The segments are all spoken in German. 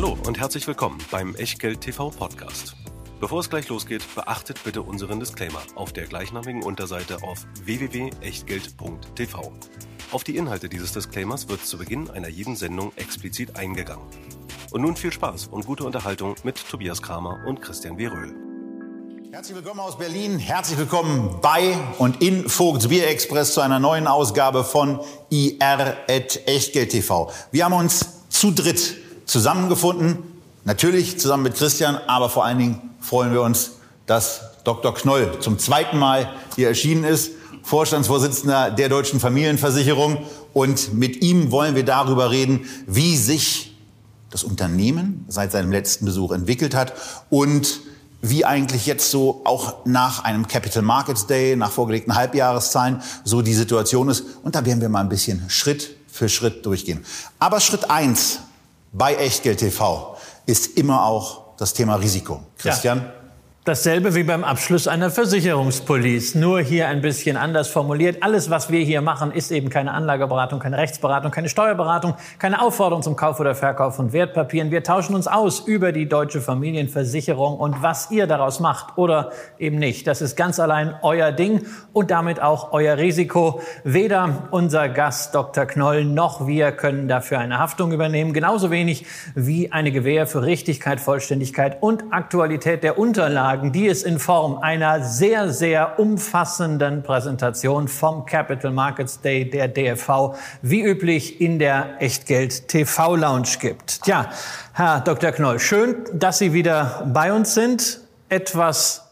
Hallo und herzlich willkommen beim Echtgeld TV Podcast. Bevor es gleich losgeht, beachtet bitte unseren Disclaimer auf der gleichnamigen Unterseite auf www.echtgeld.tv. Auf die Inhalte dieses Disclaimers wird zu Beginn einer jeden Sendung explizit eingegangen. Und nun viel Spaß und gute Unterhaltung mit Tobias Kramer und Christian W. Röhl. Herzlich willkommen aus Berlin. Herzlich willkommen bei und in Vogts Bier Express zu einer neuen Ausgabe von IR Echtgeld TV. Wir haben uns zu dritt zusammengefunden. Natürlich zusammen mit Christian, aber vor allen Dingen freuen wir uns, dass Dr. Knoll zum zweiten Mal hier erschienen ist, Vorstandsvorsitzender der Deutschen Familienversicherung. Und mit ihm wollen wir darüber reden, wie sich das Unternehmen seit seinem letzten Besuch entwickelt hat und wie eigentlich jetzt so auch nach einem Capital Markets Day, nach vorgelegten Halbjahreszahlen, so die Situation ist. Und da werden wir mal ein bisschen Schritt für Schritt durchgehen. Aber Schritt eins bei Echtgeld TV ist immer auch das Thema Risiko. Christian? Ja. Dasselbe wie beim Abschluss einer Versicherungspolice, nur hier ein bisschen anders formuliert. Alles, was wir hier machen, ist eben keine Anlageberatung, keine Rechtsberatung, keine Steuerberatung, keine Aufforderung zum Kauf oder Verkauf von Wertpapieren. Wir tauschen uns aus über die deutsche Familienversicherung und was ihr daraus macht oder eben nicht. Das ist ganz allein euer Ding und damit auch euer Risiko. Weder unser Gast Dr. Knoll noch wir können dafür eine Haftung übernehmen. Genauso wenig wie eine Gewähr für Richtigkeit, Vollständigkeit und Aktualität der Unterlagen Unterlagen, die es in Form einer sehr, sehr umfassenden Präsentation vom Capital Markets Day der DFV wie üblich in der Echtgeld TV Lounge gibt. Tja, Herr Dr. Knoll, schön, dass Sie wieder bei uns sind. Etwas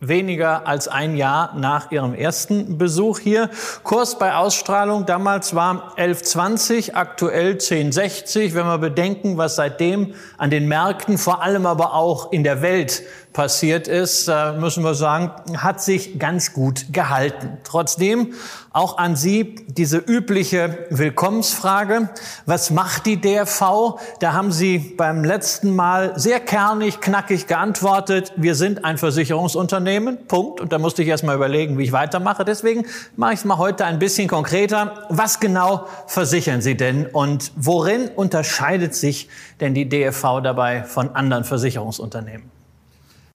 weniger als ein Jahr nach Ihrem ersten Besuch hier. Kurs bei Ausstrahlung damals war 11,20, aktuell 10,60. Wenn wir bedenken, was seitdem an den Märkten, vor allem aber auch in der Welt passiert ist, müssen wir sagen, hat sich ganz gut gehalten. Trotzdem auch an Sie diese übliche Willkommensfrage. Was macht die DRV? Da haben Sie beim letzten Mal sehr kernig, knackig geantwortet. Wir sind ein Versicherungsunternehmen. Punkt. Und da musste ich erst mal überlegen, wie ich weitermache. Deswegen mache ich es mal heute ein bisschen konkreter. Was genau versichern Sie denn? Und worin unterscheidet sich denn die DFV dabei von anderen Versicherungsunternehmen?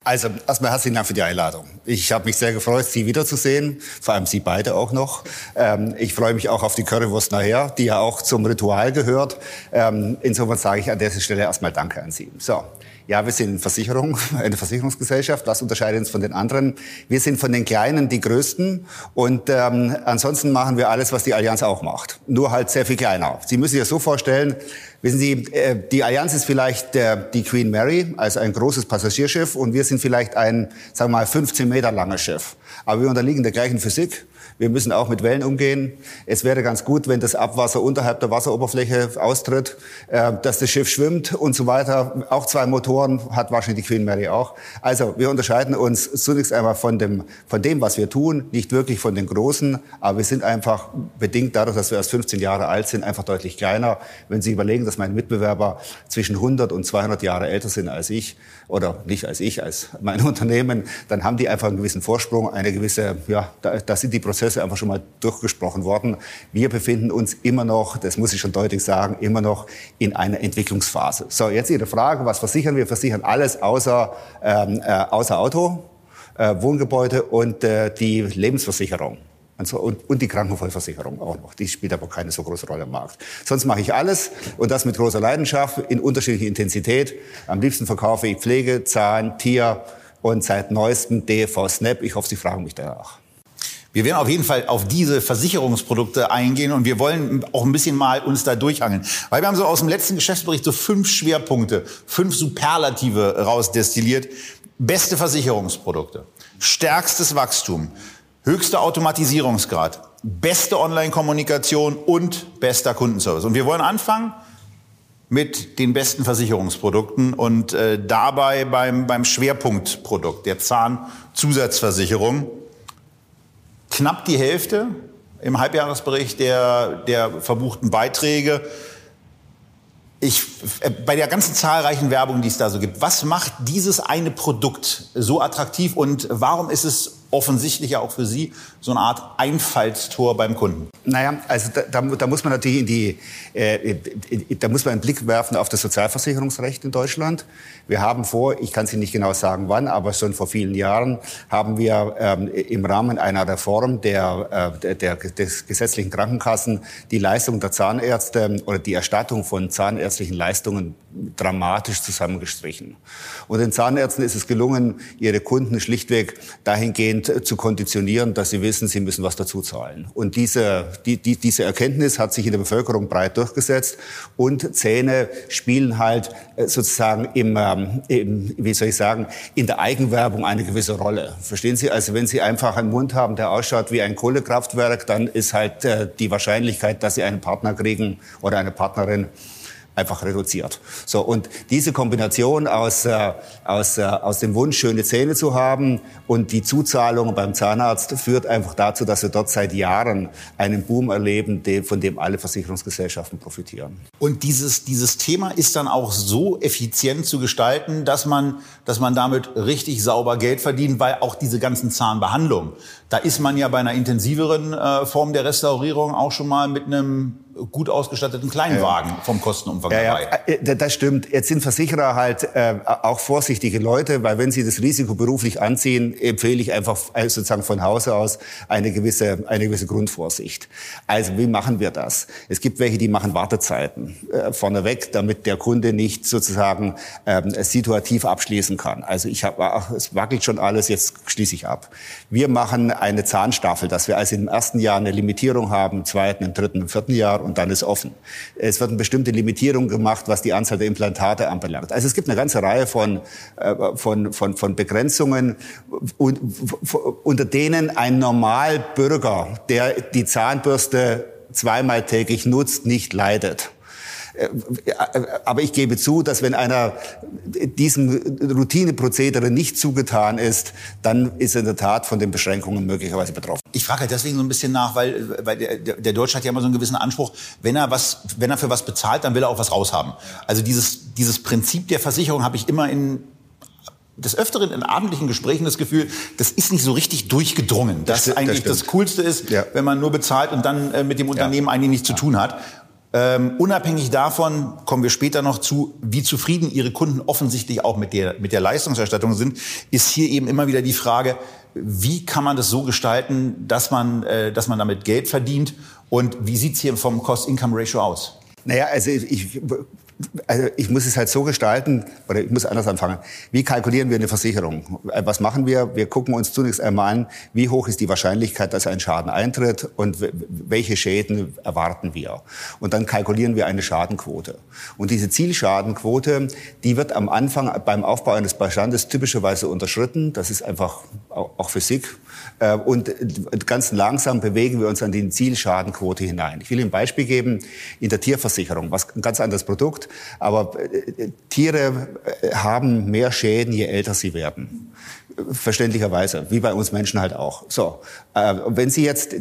Also erstmal herzlichen Dank für die Einladung. Ich habe mich sehr gefreut, Sie wiederzusehen, vor allem Sie beide auch noch. Ähm, ich freue mich auch auf die Currywurst nachher, die ja auch zum Ritual gehört. Ähm, insofern sage ich an dieser Stelle erstmal Danke an Sie. So, ja, wir sind Versicherung, eine Versicherungsgesellschaft. Was unterscheidet uns von den anderen? Wir sind von den Kleinen die Größten und ähm, ansonsten machen wir alles, was die Allianz auch macht. Nur halt sehr viel kleiner. Sie müssen sich das so vorstellen, wissen Sie, äh, die Allianz ist vielleicht äh, die Queen Mary, also ein großes Passagierschiff und wir sind vielleicht ein, sagen wir mal, 15 Meter langes Schiff. Aber wir unterliegen der gleichen Physik. Wir müssen auch mit Wellen umgehen. Es wäre ganz gut, wenn das Abwasser unterhalb der Wasseroberfläche austritt, äh, dass das Schiff schwimmt und so weiter. Auch zwei Motoren hat wahrscheinlich die Queen Mary auch. Also wir unterscheiden uns zunächst einmal von dem, von dem, was wir tun, nicht wirklich von den Großen, aber wir sind einfach bedingt dadurch, dass wir erst 15 Jahre alt sind, einfach deutlich kleiner. Wenn Sie überlegen, dass meine Mitbewerber zwischen 100 und 200 Jahre älter sind als ich, oder nicht als ich, als mein Unternehmen, dann haben die einfach einen gewissen Vorsprung, eine gewisse, ja, da, da sind die Prozesse einfach schon mal durchgesprochen worden. Wir befinden uns immer noch, das muss ich schon deutlich sagen, immer noch in einer Entwicklungsphase. So, jetzt Ihre Frage, was versichern wir? Versichern alles außer, ähm, äh, außer Auto, äh, Wohngebäude und äh, die Lebensversicherung. Und, so, und, und die Krankenvollversicherung auch noch. Die spielt aber keine so große Rolle im Markt. Sonst mache ich alles und das mit großer Leidenschaft, in unterschiedlicher Intensität. Am liebsten verkaufe ich Pflege, Zahn, Tier und seit neuestem DV Snap. Ich hoffe, Sie fragen mich danach. Wir werden auf jeden Fall auf diese Versicherungsprodukte eingehen und wir wollen auch ein bisschen mal uns da durchhangeln. Weil wir haben so aus dem letzten Geschäftsbericht so fünf Schwerpunkte, fünf Superlative rausdestilliert. Beste Versicherungsprodukte, stärkstes Wachstum, höchster Automatisierungsgrad, beste Online-Kommunikation und bester Kundenservice. Und wir wollen anfangen mit den besten Versicherungsprodukten und äh, dabei beim, beim Schwerpunktprodukt der Zahnzusatzversicherung. Knapp die Hälfte im Halbjahresbericht der, der verbuchten Beiträge. Ich, äh, bei der ganzen zahlreichen Werbung, die es da so gibt, was macht dieses eine Produkt so attraktiv und warum ist es offensichtlich ja auch für Sie so eine Art Einfallstor beim Kunden. Naja, also da, da, da muss man natürlich in die, äh, da muss man einen Blick werfen auf das Sozialversicherungsrecht in Deutschland. Wir haben vor, ich kann Sie nicht genau sagen wann, aber schon vor vielen Jahren haben wir ähm, im Rahmen einer Reform der, äh, der, des gesetzlichen Krankenkassen die Leistung der Zahnärzte oder die Erstattung von zahnärztlichen Leistungen dramatisch zusammengestrichen. Und den Zahnärzten ist es gelungen, ihre Kunden schlichtweg dahingehend zu konditionieren, dass sie wissen, sie müssen was dazu zahlen. Und diese, die, die, diese Erkenntnis hat sich in der Bevölkerung breit durchgesetzt. Und Zähne spielen halt äh, sozusagen im, ähm, im, wie soll ich sagen, in der Eigenwerbung eine gewisse Rolle. Verstehen Sie? Also wenn Sie einfach einen Mund haben, der ausschaut wie ein Kohlekraftwerk, dann ist halt äh, die Wahrscheinlichkeit, dass Sie einen Partner kriegen oder eine Partnerin einfach reduziert. So und diese Kombination aus äh, aus äh, aus dem Wunsch schöne Zähne zu haben und die Zuzahlung beim Zahnarzt führt einfach dazu, dass wir dort seit Jahren einen Boom erleben, den, von dem alle Versicherungsgesellschaften profitieren. Und dieses dieses Thema ist dann auch so effizient zu gestalten, dass man dass man damit richtig sauber Geld verdient, weil auch diese ganzen Zahnbehandlungen, da ist man ja bei einer intensiveren äh, Form der Restaurierung auch schon mal mit einem gut ausgestatteten Kleinwagen ja. vom Kostenumfang ja, dabei. Ja, äh, das stimmt. Jetzt sind Versicherer halt äh, auch vorsichtige Leute, weil wenn sie das Risiko beruflich anziehen, empfehle ich einfach äh, sozusagen von Hause aus eine gewisse, eine gewisse Grundvorsicht. Also wie machen wir das? Es gibt welche, die machen Wartezeiten äh, vorneweg, damit der Kunde nicht sozusagen ähm, situativ abschließen kann. Also ich habe, es wackelt schon alles, jetzt schließe ich ab. Wir machen eine Zahnstaffel, dass wir also im ersten Jahr eine Limitierung haben, im zweiten, im dritten, im vierten Jahr und dann ist offen. Es wird eine bestimmte Limitierung gemacht, was die Anzahl der Implantate anbelangt. Also es gibt eine ganze Reihe von, äh, von, von, von Begrenzungen, unter denen ein Normalbürger, der die Zahnbürste zweimal täglich nutzt, nicht leidet. Äh, aber ich gebe zu, dass wenn einer diesem Routineprozedere nicht zugetan ist, dann ist er in der Tat von den Beschränkungen möglicherweise betroffen. Ich frage halt deswegen so ein bisschen nach, weil, weil der, der Deutsche hat ja immer so einen gewissen Anspruch, wenn er was, wenn er für was bezahlt, dann will er auch was raushaben. Also dieses, dieses Prinzip der Versicherung habe ich immer in des Öfteren in abendlichen Gesprächen das Gefühl, das ist nicht so richtig durchgedrungen. Dass das eigentlich das, das Coolste ist, ja. wenn man nur bezahlt und dann äh, mit dem Unternehmen ja. eigentlich nichts ja. zu tun hat. Ähm, unabhängig davon kommen wir später noch zu, wie zufrieden Ihre Kunden offensichtlich auch mit der, mit der Leistungserstattung sind, ist hier eben immer wieder die Frage, wie kann man das so gestalten, dass man, äh, dass man damit Geld verdient und wie sieht's hier vom Cost-Income-Ratio aus? Naja, also ich, also ich muss es halt so gestalten, oder ich muss anders anfangen. Wie kalkulieren wir eine Versicherung? Äh, was machen wir? Wir gucken uns zunächst einmal an, wie hoch ist die Wahrscheinlichkeit, dass ein Schaden eintritt und welche Schäden erwarten wir. Und dann kalkulieren wir eine Schadenquote. Und diese Zielschadenquote, die wird am Anfang beim Aufbau eines Bestandes typischerweise unterschritten. Das ist einfach auch Physik. Äh, und ganz langsam bewegen wir uns an die Zielschadenquote hinein. Ich will Ihnen ein Beispiel geben. In der Tierversicherung, was ein ganz anderes Produkt, aber äh, Tiere äh, haben mehr Schäden, je älter sie werden verständlicherweise, wie bei uns Menschen halt auch. So, äh, wenn Sie jetzt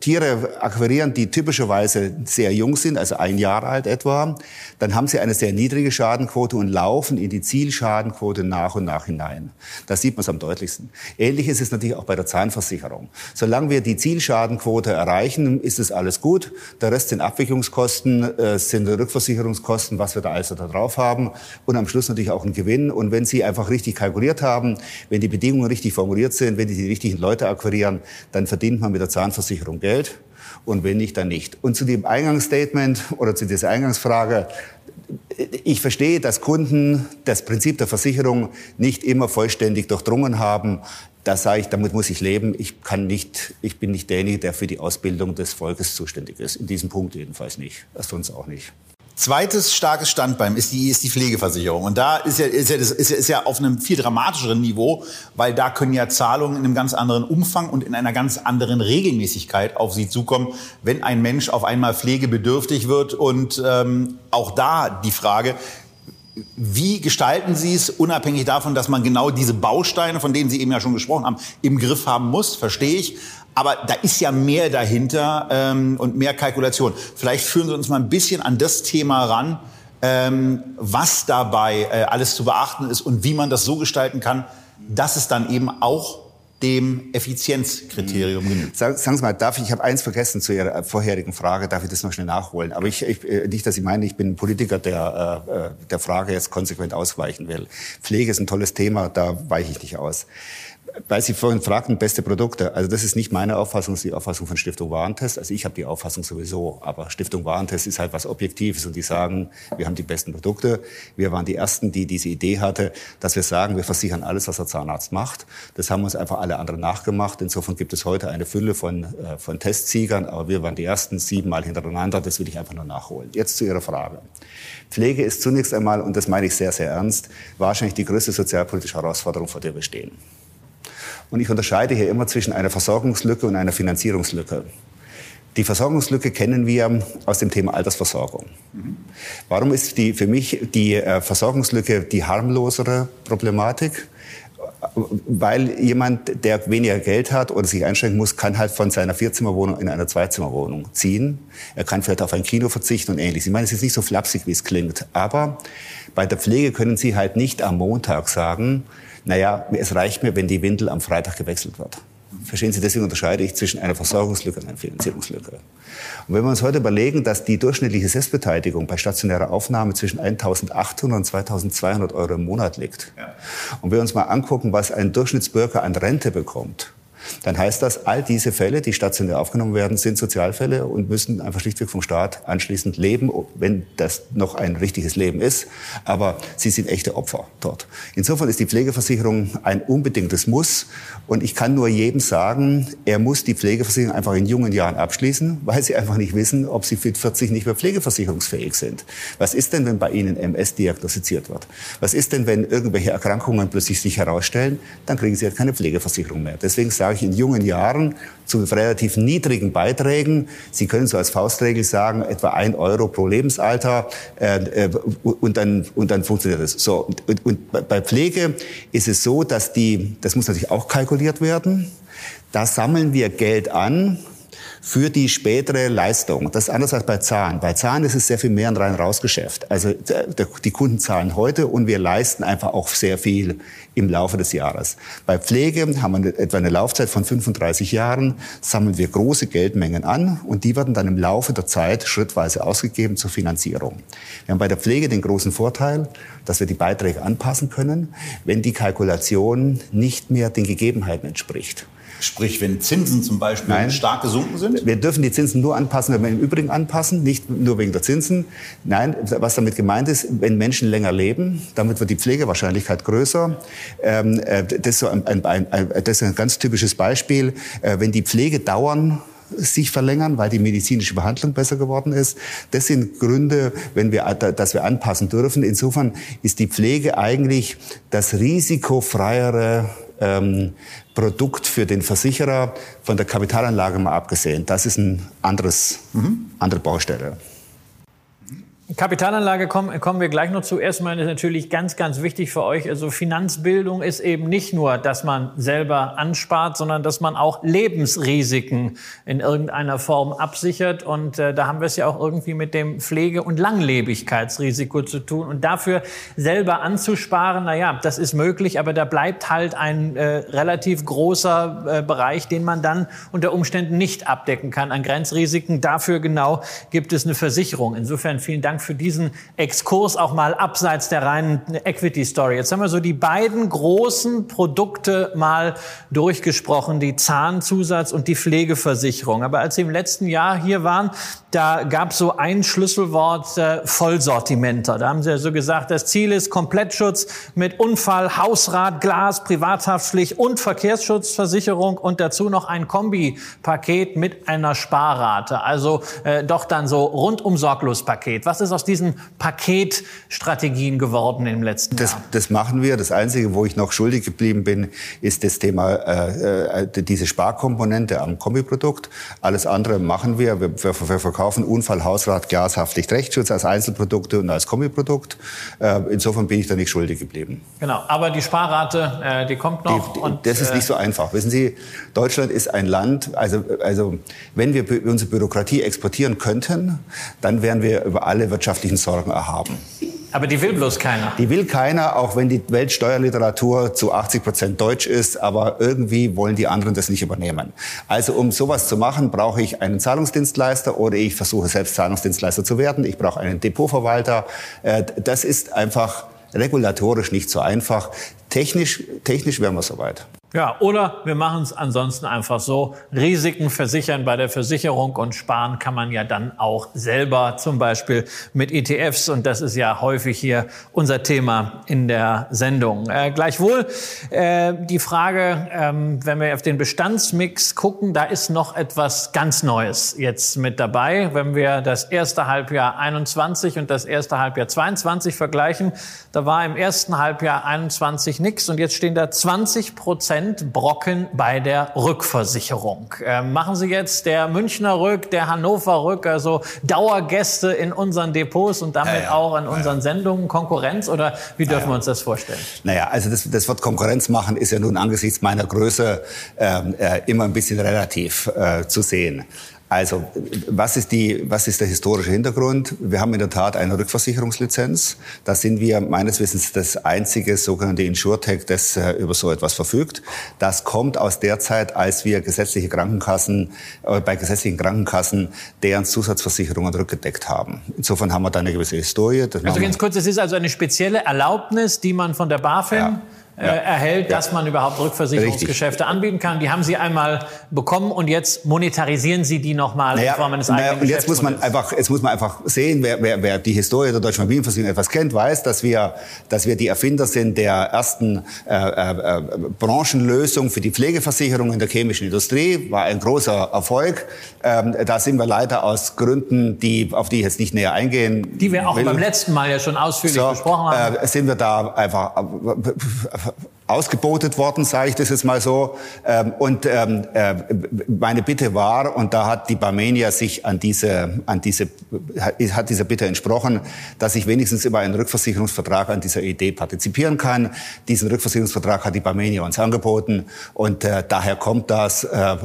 Tiere akquirieren, die typischerweise sehr jung sind, also ein Jahr alt etwa, dann haben Sie eine sehr niedrige Schadenquote und laufen in die Zielschadenquote nach und nach hinein. Da sieht man es am deutlichsten. Ähnlich ist es natürlich auch bei der Zahnversicherung. Solange wir die Zielschadenquote erreichen, ist es alles gut. Der Rest sind Abwicklungskosten, äh, sind Rückversicherungskosten, was wir da also da drauf haben und am Schluss natürlich auch ein Gewinn. Und wenn Sie einfach richtig kalkuliert haben, wenn die Bedingungen richtig formuliert sind, wenn die die richtigen Leute akquirieren, dann verdient man mit der Zahnversicherung Geld und wenn nicht, dann nicht. Und zu dem Eingangsstatement oder zu dieser Eingangsfrage, ich verstehe, dass Kunden das Prinzip der Versicherung nicht immer vollständig durchdrungen haben. Da sage ich, damit muss ich leben. Ich kann nicht, ich bin nicht derjenige, der für die Ausbildung des Volkes zuständig ist. In diesem Punkt jedenfalls nicht. Sonst auch nicht. Zweites starkes Standbein ist die, ist die Pflegeversicherung. Und da ist ja, ist, ja, ist, ja, ist ja auf einem viel dramatischeren Niveau, weil da können ja Zahlungen in einem ganz anderen Umfang und in einer ganz anderen Regelmäßigkeit auf Sie zukommen, wenn ein Mensch auf einmal pflegebedürftig wird. Und ähm, auch da die Frage, wie gestalten Sie es, unabhängig davon, dass man genau diese Bausteine, von denen Sie eben ja schon gesprochen haben, im Griff haben muss, verstehe ich. Aber da ist ja mehr dahinter ähm, und mehr Kalkulation. Vielleicht führen Sie uns mal ein bisschen an das Thema ran, ähm, was dabei äh, alles zu beachten ist und wie man das so gestalten kann, dass es dann eben auch dem Effizienzkriterium genügt. Sagen, sagen Sie mal, darf ich, ich habe eins vergessen zu Ihrer vorherigen Frage, darf ich das noch schnell nachholen? Aber ich, ich äh, nicht, dass Sie meinen, ich bin ein Politiker, der äh, äh, der Frage jetzt konsequent ausweichen will. Pflege ist ein tolles Thema, da weiche ich nicht aus weil Sie vorhin fragten, beste Produkte. Also das ist nicht meine Auffassung, das ist die Auffassung von Stiftung Warentest. Also ich habe die Auffassung sowieso, aber Stiftung Warentest ist halt was Objektives und die sagen, wir haben die besten Produkte. Wir waren die Ersten, die diese Idee hatte, dass wir sagen, wir versichern alles, was der Zahnarzt macht. Das haben uns einfach alle anderen nachgemacht. Insofern gibt es heute eine Fülle von, äh, von Testsiegern, aber wir waren die Ersten siebenmal hintereinander. Das will ich einfach nur nachholen. Jetzt zu Ihrer Frage. Pflege ist zunächst einmal, und das meine ich sehr, sehr ernst, wahrscheinlich die größte sozialpolitische Herausforderung, vor der wir stehen. Und ich unterscheide hier immer zwischen einer Versorgungslücke und einer Finanzierungslücke. Die Versorgungslücke kennen wir aus dem Thema Altersversorgung. Warum ist die, für mich die äh, Versorgungslücke die harmlosere Problematik? Weil jemand, der weniger Geld hat oder sich einschränken muss, kann halt von seiner Vierzimmerwohnung in eine Zweizimmerwohnung ziehen. Er kann vielleicht auf ein Kino verzichten und ähnliches. Ich meine, es ist nicht so flapsig, wie es klingt. Aber bei der Pflege können Sie halt nicht am Montag sagen, naja, es reicht mir, wenn die Windel am Freitag gewechselt wird. Verstehen Sie, deswegen unterscheide ich zwischen einer Versorgungslücke und einer Finanzierungslücke. Und wenn wir uns heute überlegen, dass die durchschnittliche Selbstbeteiligung bei stationärer Aufnahme zwischen 1.800 und 2.200 Euro im Monat liegt, ja. und wir uns mal angucken, was ein Durchschnittsbürger an Rente bekommt, dann heißt das, all diese Fälle, die stationär aufgenommen werden, sind Sozialfälle und müssen einfach schlichtweg vom Staat anschließend leben, wenn das noch ein richtiges Leben ist. Aber sie sind echte Opfer dort. Insofern ist die Pflegeversicherung ein unbedingtes Muss. Und ich kann nur jedem sagen, er muss die Pflegeversicherung einfach in jungen Jahren abschließen, weil sie einfach nicht wissen, ob sie mit 40 nicht mehr pflegeversicherungsfähig sind. Was ist denn, wenn bei ihnen MS diagnostiziert wird? Was ist denn, wenn irgendwelche Erkrankungen plötzlich sich herausstellen? Dann kriegen sie halt keine Pflegeversicherung mehr. Deswegen sage ich in jungen Jahren zu relativ niedrigen Beiträgen. Sie können so als Faustregel sagen, etwa ein Euro pro Lebensalter äh, äh, und, dann, und dann funktioniert das. So, und, und bei Pflege ist es so, dass die, das muss natürlich auch kalkuliert werden, da sammeln wir Geld an, für die spätere Leistung. Das ist anders als bei Zahlen. Bei Zahlen ist es sehr viel mehr ein rein-raus-Geschäft. Also die Kunden zahlen heute und wir leisten einfach auch sehr viel im Laufe des Jahres. Bei Pflege haben wir etwa eine Laufzeit von 35 Jahren, sammeln wir große Geldmengen an und die werden dann im Laufe der Zeit schrittweise ausgegeben zur Finanzierung. Wir haben bei der Pflege den großen Vorteil, dass wir die Beiträge anpassen können, wenn die Kalkulation nicht mehr den Gegebenheiten entspricht. Sprich, wenn Zinsen zum Beispiel Nein. stark gesunken sind? Wir dürfen die Zinsen nur anpassen, wenn wir im Übrigen anpassen, nicht nur wegen der Zinsen. Nein, was damit gemeint ist, wenn Menschen länger leben, damit wird die Pflegewahrscheinlichkeit größer. Ähm, äh, das, ist so ein, ein, ein, das ist ein ganz typisches Beispiel. Äh, wenn die Pflegedauern sich verlängern, weil die medizinische Behandlung besser geworden ist. Das sind Gründe, wenn wir, dass wir anpassen dürfen. Insofern ist die Pflege eigentlich das risikofreiere ähm, Produkt für den Versicherer, von der Kapitalanlage mal abgesehen. Das ist ein anderes, mhm. andere Baustelle. Kapitalanlage kommen, kommen wir gleich noch zu. Erstmal ist natürlich ganz, ganz wichtig für euch. Also Finanzbildung ist eben nicht nur, dass man selber anspart, sondern dass man auch Lebensrisiken in irgendeiner Form absichert. Und äh, da haben wir es ja auch irgendwie mit dem Pflege- und Langlebigkeitsrisiko zu tun. Und dafür selber anzusparen, na ja, das ist möglich, aber da bleibt halt ein äh, relativ großer äh, Bereich, den man dann unter Umständen nicht abdecken kann an Grenzrisiken. Dafür genau gibt es eine Versicherung. Insofern vielen Dank für diesen Exkurs auch mal abseits der reinen Equity Story. Jetzt haben wir so die beiden großen Produkte mal durchgesprochen, die Zahnzusatz und die Pflegeversicherung. Aber als Sie im letzten Jahr hier waren, da gab es so ein Schlüsselwort äh, Vollsortimenter. Da haben Sie ja so gesagt, das Ziel ist Komplettschutz mit Unfall, Hausrat, Glas, Privathaftpflicht und Verkehrsschutzversicherung und dazu noch ein Kombipaket mit einer Sparrate. Also äh, doch dann so rundum sorglos Paket. Was ist aus diesen Paketstrategien geworden im letzten das, Jahr? Das machen wir. Das Einzige, wo ich noch schuldig geblieben bin, ist das Thema äh, äh diese Sparkomponente am Kombiprodukt. Alles andere machen wir. Wir, wir, wir verkaufen Unfall, Hausrat, Glashaftpflicht, Rechtsschutz als Einzelprodukte und als Kombiprodukt. Äh, insofern bin ich da nicht schuldig geblieben. Genau. Aber die Sparrate, äh, die kommt noch. Die, die, und, das ist nicht so einfach. Wissen Sie, Deutschland ist ein Land, also, also wenn wir unsere Bürokratie exportieren könnten, dann wären wir über alle wirtschaftlichen Sorgen erhaben. Aber die will bloß keiner. Die will keiner, auch wenn die Weltsteuerliteratur zu 80 Prozent deutsch ist, aber irgendwie wollen die anderen das nicht übernehmen. Also um sowas zu machen, brauche ich einen Zahlungsdienstleister oder ich versuche selbst Zahlungsdienstleister zu werden. Ich brauche einen Depotverwalter. Äh, das ist einfach regulatorisch nicht so einfach. Technisch, technisch wären wir soweit. Ja, oder wir machen es ansonsten einfach so. Risiken versichern bei der Versicherung und sparen kann man ja dann auch selber, zum Beispiel mit ETFs. Und das ist ja häufig hier unser Thema in der Sendung. Äh, gleichwohl äh, die Frage, ähm, wenn wir auf den Bestandsmix gucken, da ist noch etwas ganz Neues jetzt mit dabei. Wenn wir das erste Halbjahr 21 und das erste Halbjahr 22 vergleichen, da war im ersten Halbjahr 21 nichts und jetzt stehen da 20 Prozent Prozent Brocken bei der Rückversicherung. Ähm, machen Sie jetzt der Münchner Rück, der Hannover Rück, also Dauergäste in unseren Depots und damit ja, ja. auch in unseren Sendungen Konkurrenz oder wie dürfen ja, wir uns das vorstellen? Naja, also das, das Wort Konkurrenz machen ist ja nun angesichts meiner Größe ähm, äh, immer ein bisschen relativ äh, zu sehen. Also, was ist, die, was ist der historische Hintergrund? Wir haben in der Tat eine Rückversicherungslizenz. Da sind wir meines Wissens das einzige sogenannte Insurtech, das äh, über so etwas verfügt. Das kommt aus der Zeit, als wir gesetzliche Krankenkassen, äh, bei gesetzlichen Krankenkassen deren Zusatzversicherungen rückgedeckt haben. Insofern haben wir da eine gewisse Historie. Das also ganz kurz, es ist also eine spezielle Erlaubnis, die man von der BaFin ja äh, ja. erhält, dass ja. man überhaupt Rückversicherungsgeschäfte Richtig. anbieten kann. Die haben Sie einmal bekommen und jetzt monetarisieren Sie die nochmal naja, in Form eines naja, eigenen und jetzt muss man einfach, jetzt muss man einfach sehen, wer, wer, wer die Historie der deutschen Familienversicherung etwas kennt, weiß, dass wir, dass wir die Erfinder sind der ersten äh, äh, äh, Branchenlösung für die Pflegeversicherung in der chemischen Industrie. War ein großer Erfolg. Ähm, da sind wir leider aus Gründen, die, auf die ich jetzt nicht näher eingehen Die wir auch will. beim letzten Mal ja schon ausführlich so, besprochen haben. Äh, sind wir da einfach ausgebotet worden, sage ich das jetzt mal so. Ähm, und ähm, äh, meine Bitte war, und da hat die Barmenia sich an diese, an diese, hat dieser Bitte entsprochen, dass ich wenigstens über einen Rückversicherungsvertrag an dieser Idee partizipieren kann. Diesen Rückversicherungsvertrag hat die Barmenia uns angeboten und äh, daher kommt das. Äh,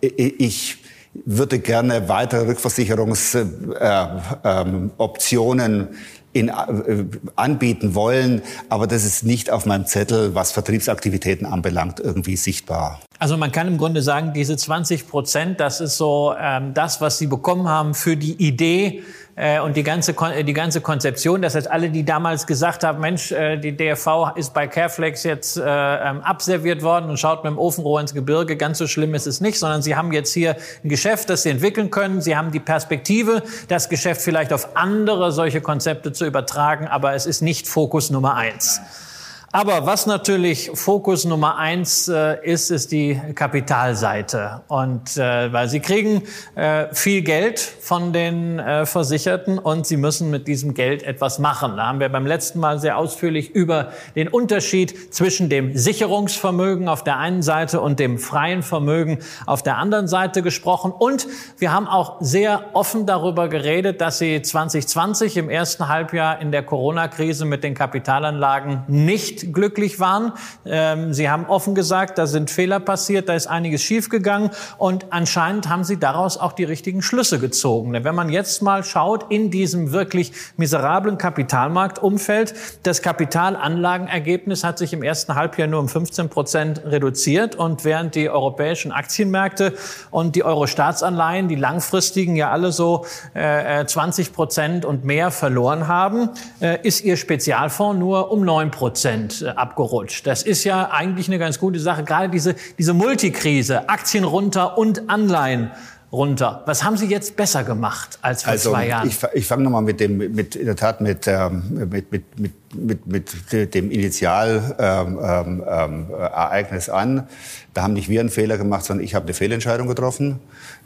äh, ich würde gerne weitere Rückversicherungsoptionen äh, in, äh, anbieten wollen, aber das ist nicht auf meinem Zettel, was Vertriebsaktivitäten anbelangt, irgendwie sichtbar. Also man kann im Grunde sagen, diese 20 Prozent, das ist so ähm, das, was Sie bekommen haben für die Idee, äh, und die ganze, die ganze Konzeption. Das heißt, alle, die damals gesagt haben, Mensch, äh, die DFV ist bei Careflex jetzt äh, ähm, abserviert worden und schaut mit dem Ofenrohr ins Gebirge, ganz so schlimm ist es nicht, sondern sie haben jetzt hier ein Geschäft, das sie entwickeln können. Sie haben die Perspektive, das Geschäft vielleicht auf andere solche Konzepte zu übertragen, aber es ist nicht Fokus Nummer eins. Aber was natürlich Fokus Nummer eins äh, ist, ist die Kapitalseite. Und äh, weil sie kriegen äh, viel Geld von den äh, Versicherten und sie müssen mit diesem Geld etwas machen. Da haben wir beim letzten Mal sehr ausführlich über den Unterschied zwischen dem Sicherungsvermögen auf der einen Seite und dem freien Vermögen auf der anderen Seite gesprochen. Und wir haben auch sehr offen darüber geredet, dass sie 2020 im ersten Halbjahr in der Corona-Krise mit den Kapitalanlagen nicht glücklich waren. Ähm, Sie haben offen gesagt, da sind Fehler passiert, da ist einiges schiefgegangen und anscheinend haben Sie daraus auch die richtigen Schlüsse gezogen. Wenn man jetzt mal schaut in diesem wirklich miserablen Kapitalmarktumfeld, das Kapitalanlagenergebnis hat sich im ersten Halbjahr nur um 15 Prozent reduziert und während die europäischen Aktienmärkte und die Euro-Staatsanleihen, die langfristigen ja alle so äh, 20 äh, Prozent und mehr verloren haben, äh, ist ihr Spezialfonds nur um 9 Prozent Prozent äh, abgerutscht. Das ist ja eigentlich eine ganz gute Sache. Gerade diese, diese Multikrise, Aktien runter und Anleihen runter. Was haben Sie jetzt besser gemacht als vor also, zwei Jahren? Ich, ich fange nochmal mit dem, mit, in der Tat mit, ähm, mit, mit, mit, mit, mit dem Initialereignis ähm, ähm, an. Da haben nicht wir einen Fehler gemacht, sondern ich habe eine Fehlentscheidung getroffen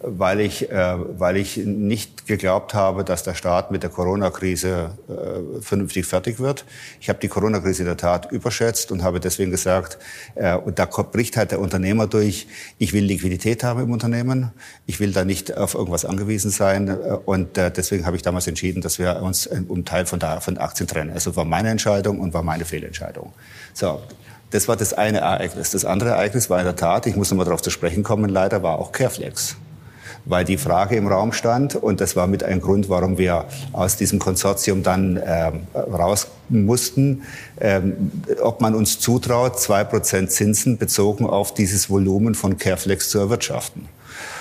weil ich, äh, weil ich nicht geglaubt habe, dass der Staat mit der Corona-Krise äh, vernünftig fertig wird. Ich habe die Corona-Krise in der Tat überschätzt und habe deswegen gesagt, äh, und da bricht halt der Unternehmer durch, ich will Liquidität haben im Unternehmen, ich will da nicht auf irgendwas angewiesen sein äh, und äh, deswegen habe ich damals entschieden, dass wir uns äh, um Teil von, der, von Aktien trennen. Also war meine Entscheidung und war meine Fehlentscheidung. So, das war das eine Ereignis. Das andere Ereignis war in der Tat, ich muss nochmal darauf zu sprechen kommen, leider war auch Careflex. weil die Frage im Raum stand. Und das war mit ein Grund, warum wir aus diesem Konsortium dann äh, raus mussten, ähm, ob man uns zutraut, zwei Prozent Zinsen bezogen auf dieses Volumen von Careflex zu erwirtschaften.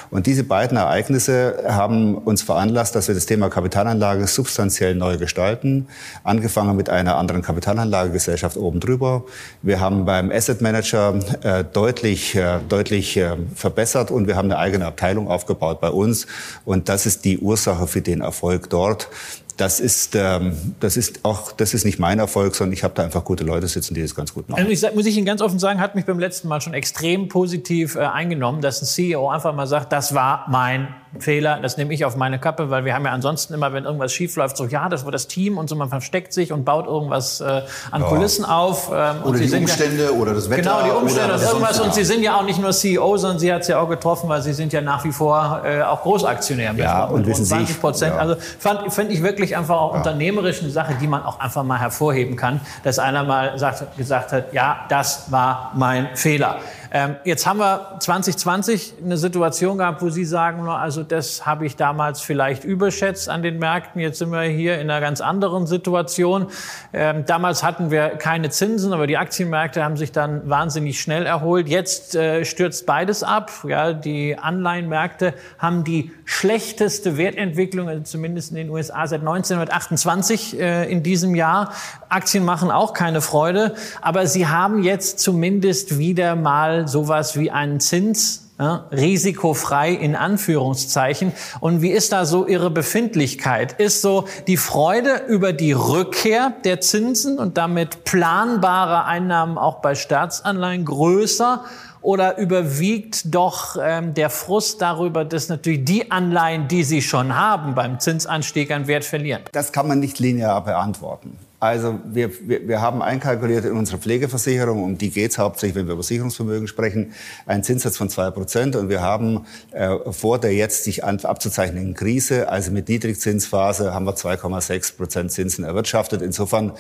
Und diese beiden Ereignisse haben uns veranlasst, dass wir das Thema Kapitalanlage substanziell neu gestalten. Angefangen mit einer anderen Kapitalanlagegesellschaft oben drüber. Wir haben beim Asset Manager äh, deutlich, äh, deutlich äh, verbessert und wir haben eine eigene Abteilung aufgebaut bei uns. Und das ist die Ursache für den Erfolg dort das ist, ähm, das ist auch, das ist nicht mein Erfolg, sondern ich habe da einfach gute Leute sitzen, die das ganz gut machen. Also ich muss ich Ihnen ganz offen sagen, hat mich beim letzten Mal schon extrem positiv äh, eingenommen, dass ein CEO einfach mal sagt, das war mein Fehler, das nehme ich auf meine Kappe, weil wir haben ja ansonsten immer, wenn irgendwas schief läuft, so ja, das war das Team und so, man versteckt sich und baut irgendwas äh, an ja. Kulissen auf. Ähm, oder die Umstände ja, oder das Wetter. Genau, die Umstände und irgendwas. Und Sie sind ja auch nicht nur CEO, sondern Sie hat es ja auch getroffen, weil Sie sind ja nach wie vor äh, auch Großaktionär. Ja, und wissen 20 Prozent. Ja. Also fand, fand ich wirklich einfach auch unternehmerisch eine Sache, die man auch einfach mal hervorheben kann, dass einer mal sagt, gesagt hat, ja, das war mein Fehler. Ähm, jetzt haben wir 2020 eine Situation gehabt, wo Sie sagen, also das habe ich damals vielleicht überschätzt an den Märkten. Jetzt sind wir hier in einer ganz anderen Situation. Ähm, damals hatten wir keine Zinsen, aber die Aktienmärkte haben sich dann wahnsinnig schnell erholt. Jetzt äh, stürzt beides ab. Ja, die Anleihenmärkte haben die schlechteste Wertentwicklung, also zumindest in den USA seit 1928 äh, in diesem Jahr. Aktien machen auch keine Freude, aber sie haben jetzt zumindest wieder mal sowas wie einen Zins ja, risikofrei in Anführungszeichen. Und wie ist da so Ihre Befindlichkeit? Ist so die Freude über die Rückkehr der Zinsen und damit planbare Einnahmen auch bei Staatsanleihen größer? Oder überwiegt doch ähm, der Frust darüber, dass natürlich die Anleihen, die Sie schon haben, beim Zinsanstieg an Wert verlieren? Das kann man nicht linear beantworten. Also wir, wir, wir haben einkalkuliert in unserer Pflegeversicherung, um die geht es hauptsächlich, wenn wir über Sicherungsvermögen sprechen, einen Zinssatz von zwei Prozent. Und wir haben äh, vor der jetzt sich abzuzeichnenden Krise, also mit Niedrigzinsphase, haben wir 2,6 Prozent Zinsen erwirtschaftet. Insofern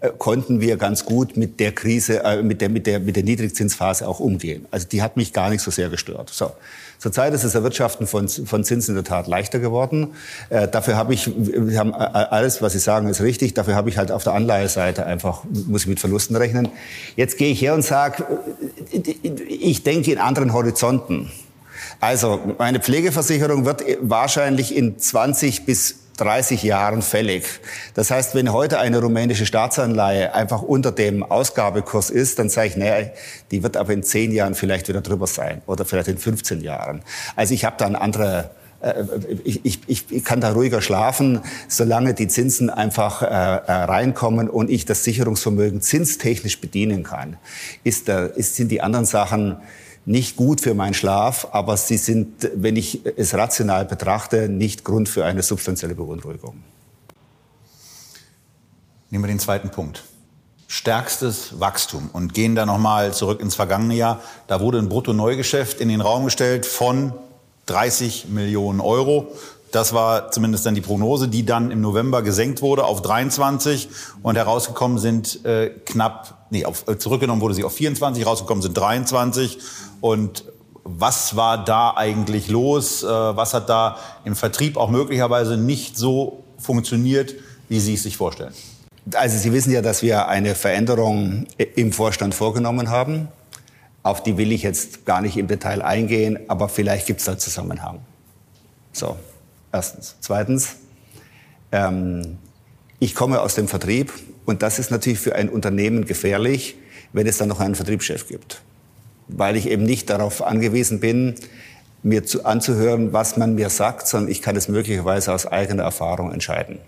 äh, konnten wir ganz gut mit der Krise, äh, mit, der, mit, der, mit der Niedrigzinsphase auch umgehen. Also die hat mich gar nicht so sehr gestört. So. Zurzeit ist das Erwirtschaften von, von Zinsen in der Tat leichter geworden. Äh, dafür habe ich, wir haben alles, was Sie sagen, ist richtig. Dafür habe ich halt auf der Anleiheseite einfach, muss ich mit Verlusten rechnen. Jetzt gehe ich her und sage, ich denke in anderen Horizonten. Also meine Pflegeversicherung wird wahrscheinlich in 20 bis 30 Jahren fällig. Das heißt, wenn heute eine rumänische Staatsanleihe einfach unter dem Ausgabekurs ist, dann sage ich, naja, die wird aber in 10 Jahren vielleicht wieder drüber sein oder vielleicht in 15 Jahren. Also ich habe da eine andere äh, ich, ich, ich kann da ruhiger schlafen, solange die Zinsen einfach äh, äh, reinkommen und ich das Sicherungsvermögen zinstechnisch bedienen kann. Ist, da, ist, sind die anderen Sachen nicht gut für meinen Schlaf, aber sie sind, wenn ich es rational betrachte, nicht Grund für eine substanzielle Beunruhigung. Nehmen wir den zweiten Punkt. Stärkstes Wachstum und gehen da nochmal zurück ins vergangene Jahr. Da wurde ein Brutto-Neugeschäft in den Raum gestellt von 30 Millionen Euro. Das war zumindest dann die Prognose, die dann im November gesenkt wurde auf 23 und herausgekommen sind äh, knapp, nee, auf, äh, zurückgenommen wurde sie auf 24, rausgekommen sind 23 und was war da eigentlich los? Äh, was hat da im Vertrieb auch möglicherweise nicht so funktioniert, wie Sie es sich vorstellen? Also Sie wissen ja, dass wir eine Veränderung im Vorstand vorgenommen haben. Auf die will ich jetzt gar nicht im Detail eingehen, aber vielleicht gibt es da Zusammenhang. So, erstens. Zweitens, ähm, ich komme aus dem Vertrieb und das ist natürlich für ein Unternehmen gefährlich, wenn es dann noch einen Vertriebschef gibt. Weil ich eben nicht darauf angewiesen bin, mir zu, anzuhören, was man mir sagt, sondern ich kann es möglicherweise aus eigener Erfahrung entscheiden.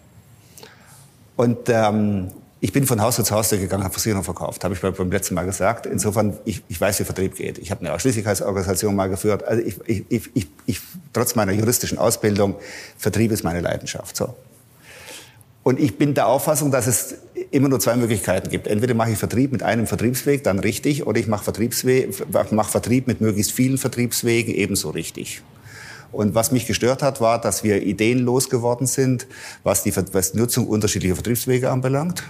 Und ähm, ich bin von Haus zu Haus gegangen, habe Versicherung verkauft, habe ich beim letzten Mal gesagt. Insofern, ich, ich weiß, wie Vertrieb geht. Ich habe eine Ausschließlichkeitsorganisation mal geführt. Also ich, ich, ich, ich, trotz meiner juristischen Ausbildung, Vertrieb ist meine Leidenschaft. So. Und ich bin der Auffassung, dass es immer nur zwei Möglichkeiten gibt. Entweder mache ich Vertrieb mit einem Vertriebsweg, dann richtig, oder ich mache, Vertriebsweg, mache Vertrieb mit möglichst vielen Vertriebswegen ebenso richtig. Und was mich gestört hat, war, dass wir ideenlos geworden sind, was die, was die Nutzung unterschiedlicher Vertriebswege anbelangt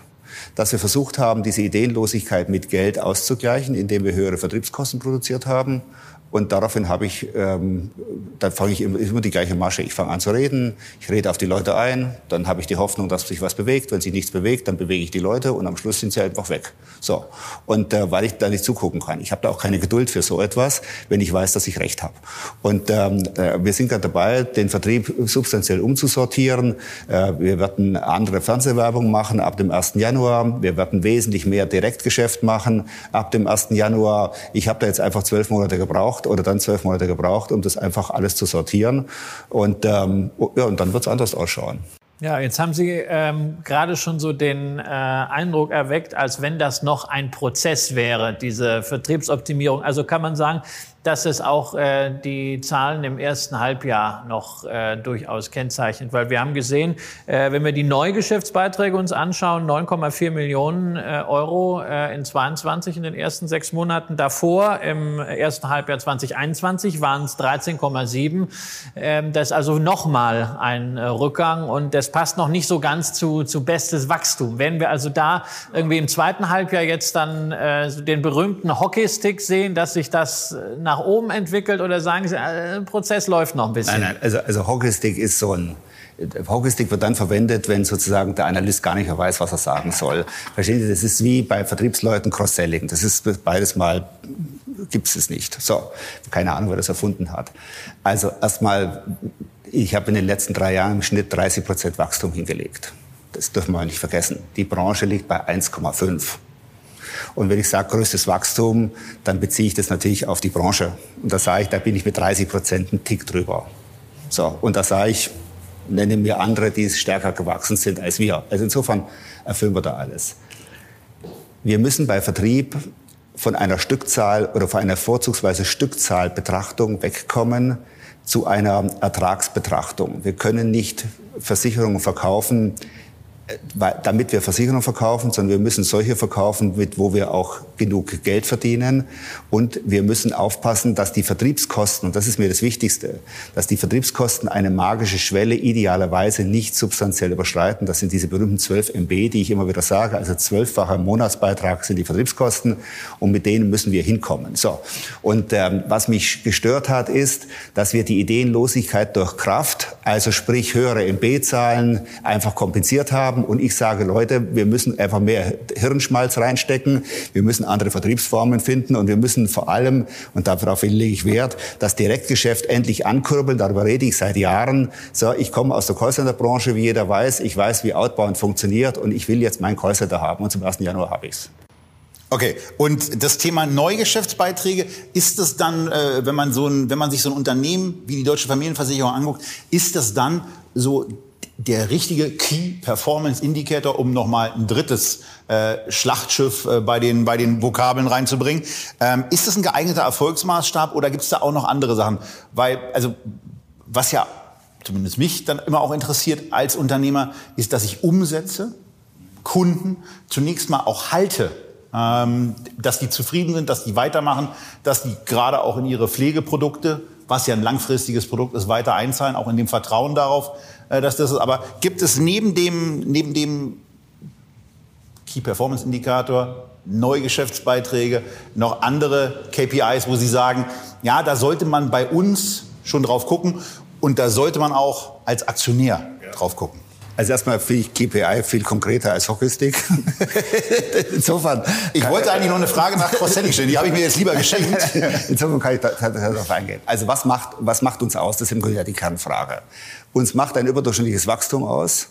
dass wir versucht haben, diese Ideenlosigkeit mit Geld auszugleichen, indem wir höhere Vertriebskosten produziert haben Und daraufhin habe ich, ähm, dann fange ich immer, immer die gleiche Masche. Ich fange an zu reden, ich rede auf die Leute ein, dann habe ich die Hoffnung, dass sich was bewegt. Wenn sich nichts bewegt, dann bewege ich die Leute und am Schluss sind sie einfach weg. So. Und äh, weil ich da nicht zugucken kann. Ich habe da auch keine Geduld für so etwas, wenn ich weiß, dass ich recht habe. Und ähm, äh, wir sind gerade dabei, den Vertrieb substanziell umzusortieren. Äh, wir werden andere Fernsehwerbung machen ab dem 1. Januar. Wir werden wesentlich mehr Direktgeschäft machen ab dem 1. Januar. Ich habe da jetzt einfach zwölf Monate gebraucht gebraucht oder dann zwölf Monate gebraucht, um das einfach alles zu sortieren. Und, ähm, ja, und dann wird es anders ausschauen. Ja, jetzt haben Sie ähm, gerade schon so den äh, Eindruck erweckt, als wenn das noch ein Prozess wäre, diese Vertriebsoptimierung. Also kann man sagen, dass es auch äh, die Zahlen im ersten Halbjahr noch äh, durchaus kennzeichnet. Weil wir haben gesehen, äh, wenn wir die Neugeschäftsbeiträge uns anschauen, 9,4 Millionen äh, Euro äh, in 22 in den ersten sechs Monaten. Davor im ersten Halbjahr 2021 waren es 13,7. Ähm, das ist also nochmal ein äh, Rückgang und das passt noch nicht so ganz zu, zu bestes Wachstum. Wenn wir also da irgendwie im zweiten Halbjahr jetzt dann äh, den berühmten Hockeystick sehen, dass sich das äh, nach oben entwickelt oder sagen Sie, der äh, Prozess läuft noch ein bisschen? Nein, nein, also, also Hockeystick ist so ein, Hockeystick wird dann verwendet, wenn sozusagen der Analyst gar nicht mehr weiß, was er sagen soll. Verstehen Sie, das ist wie bei Vertriebsleuten Cross-Selling. Das ist beides mal, gibt es nicht. So, keine Ahnung, wer das erfunden hat. Also erstmal, ich habe in den letzten drei Jahren im Schnitt 30 Prozent Wachstum hingelegt. Das dürfen wir nicht vergessen. Die Branche liegt bei 1,5. Und wenn ich sage größtes Wachstum, dann beziehe ich das natürlich auf die Branche. Und da sage ich, da bin ich mit 30 Prozent einen Tick drüber. So, und da sage ich, nenne mir andere, die stärker gewachsen sind als wir. Also insofern erfüllen wir da alles. Wir müssen bei Vertrieb von einer Stückzahl oder von einer vorzugsweise Stückzahlbetrachtung wegkommen zu einer Ertragsbetrachtung. Wir können nicht Versicherungen verkaufen, damit wir Versicherungen verkaufen, sondern wir müssen solche verkaufen, mit, wo wir auch genug Geld verdienen. Und wir müssen aufpassen, dass die Vertriebskosten, und das ist mir das Wichtigste, dass die Vertriebskosten eine magische Schwelle idealerweise nicht substanziell überschreiten. Das sind diese berühmten 12 MB, die ich immer wieder sage. Also zwölffacher Monatsbeitrag sind die Vertriebskosten. Und mit denen müssen wir hinkommen. So. Und ähm, was mich gestört hat, ist, dass wir die Ideenlosigkeit durch Kraft, also sprich höhere MB-Zahlen, einfach kompensiert haben haben. Und ich sage, Leute, wir müssen einfach mehr Hirnschmalz reinstecken. Wir müssen andere Vertriebsformen finden. Und wir müssen vor allem, und darauf lege ich Wert, das Direktgeschäft endlich ankurbeln. Darüber rede ich seit Jahren. So, ich komme aus der Callcenter-Branche, wie jeder weiß. Ich weiß, wie Outbound funktioniert. Und ich will jetzt mein Callcenter haben. Und zum 1. Januar habe ich's. Okay, und das Thema Neugeschäftsbeiträge, ist das dann, äh, wenn man so ein, wenn man sich so ein Unternehmen wie die Deutsche Familienversicherung anguckt, ist das dann so der richtige Key Performance Indicator, um nochmal ein drittes äh, Schlachtschiff äh, bei, den, bei den Vokabeln reinzubringen. Ähm, ist das ein geeigneter Erfolgsmaßstab oder gibt es da auch noch andere Sachen? Weil, also, was ja zumindest mich dann immer auch interessiert als Unternehmer, ist, dass ich Umsätze, Kunden zunächst mal auch halte. Ähm, dass die zufrieden sind, dass die weitermachen, dass die gerade auch in ihre Pflegeprodukte, was ja ein langfristiges Produkt ist, weiter einzahlen, auch in dem Vertrauen darauf, dass das ist. Aber gibt es neben dem, neben dem Key Performance Indikator, Neugeschäftsbeiträge, noch andere KPIs, wo Sie sagen, ja, da sollte man bei uns schon drauf gucken und da sollte man auch als Aktionär ja. drauf gucken. Also erstmal finde ich KPI viel konkreter als Hockeystick. Insofern. Ich wollte eigentlich noch eine Frage nach Cross-Selling stellen, die habe ich mir jetzt lieber geschenkt. Insofern kann ich darauf eingehen. Also was macht, was macht uns aus? Das ist im Grunde ja die Kernfrage. Uns macht ein überdurchschnittliches Wachstum aus.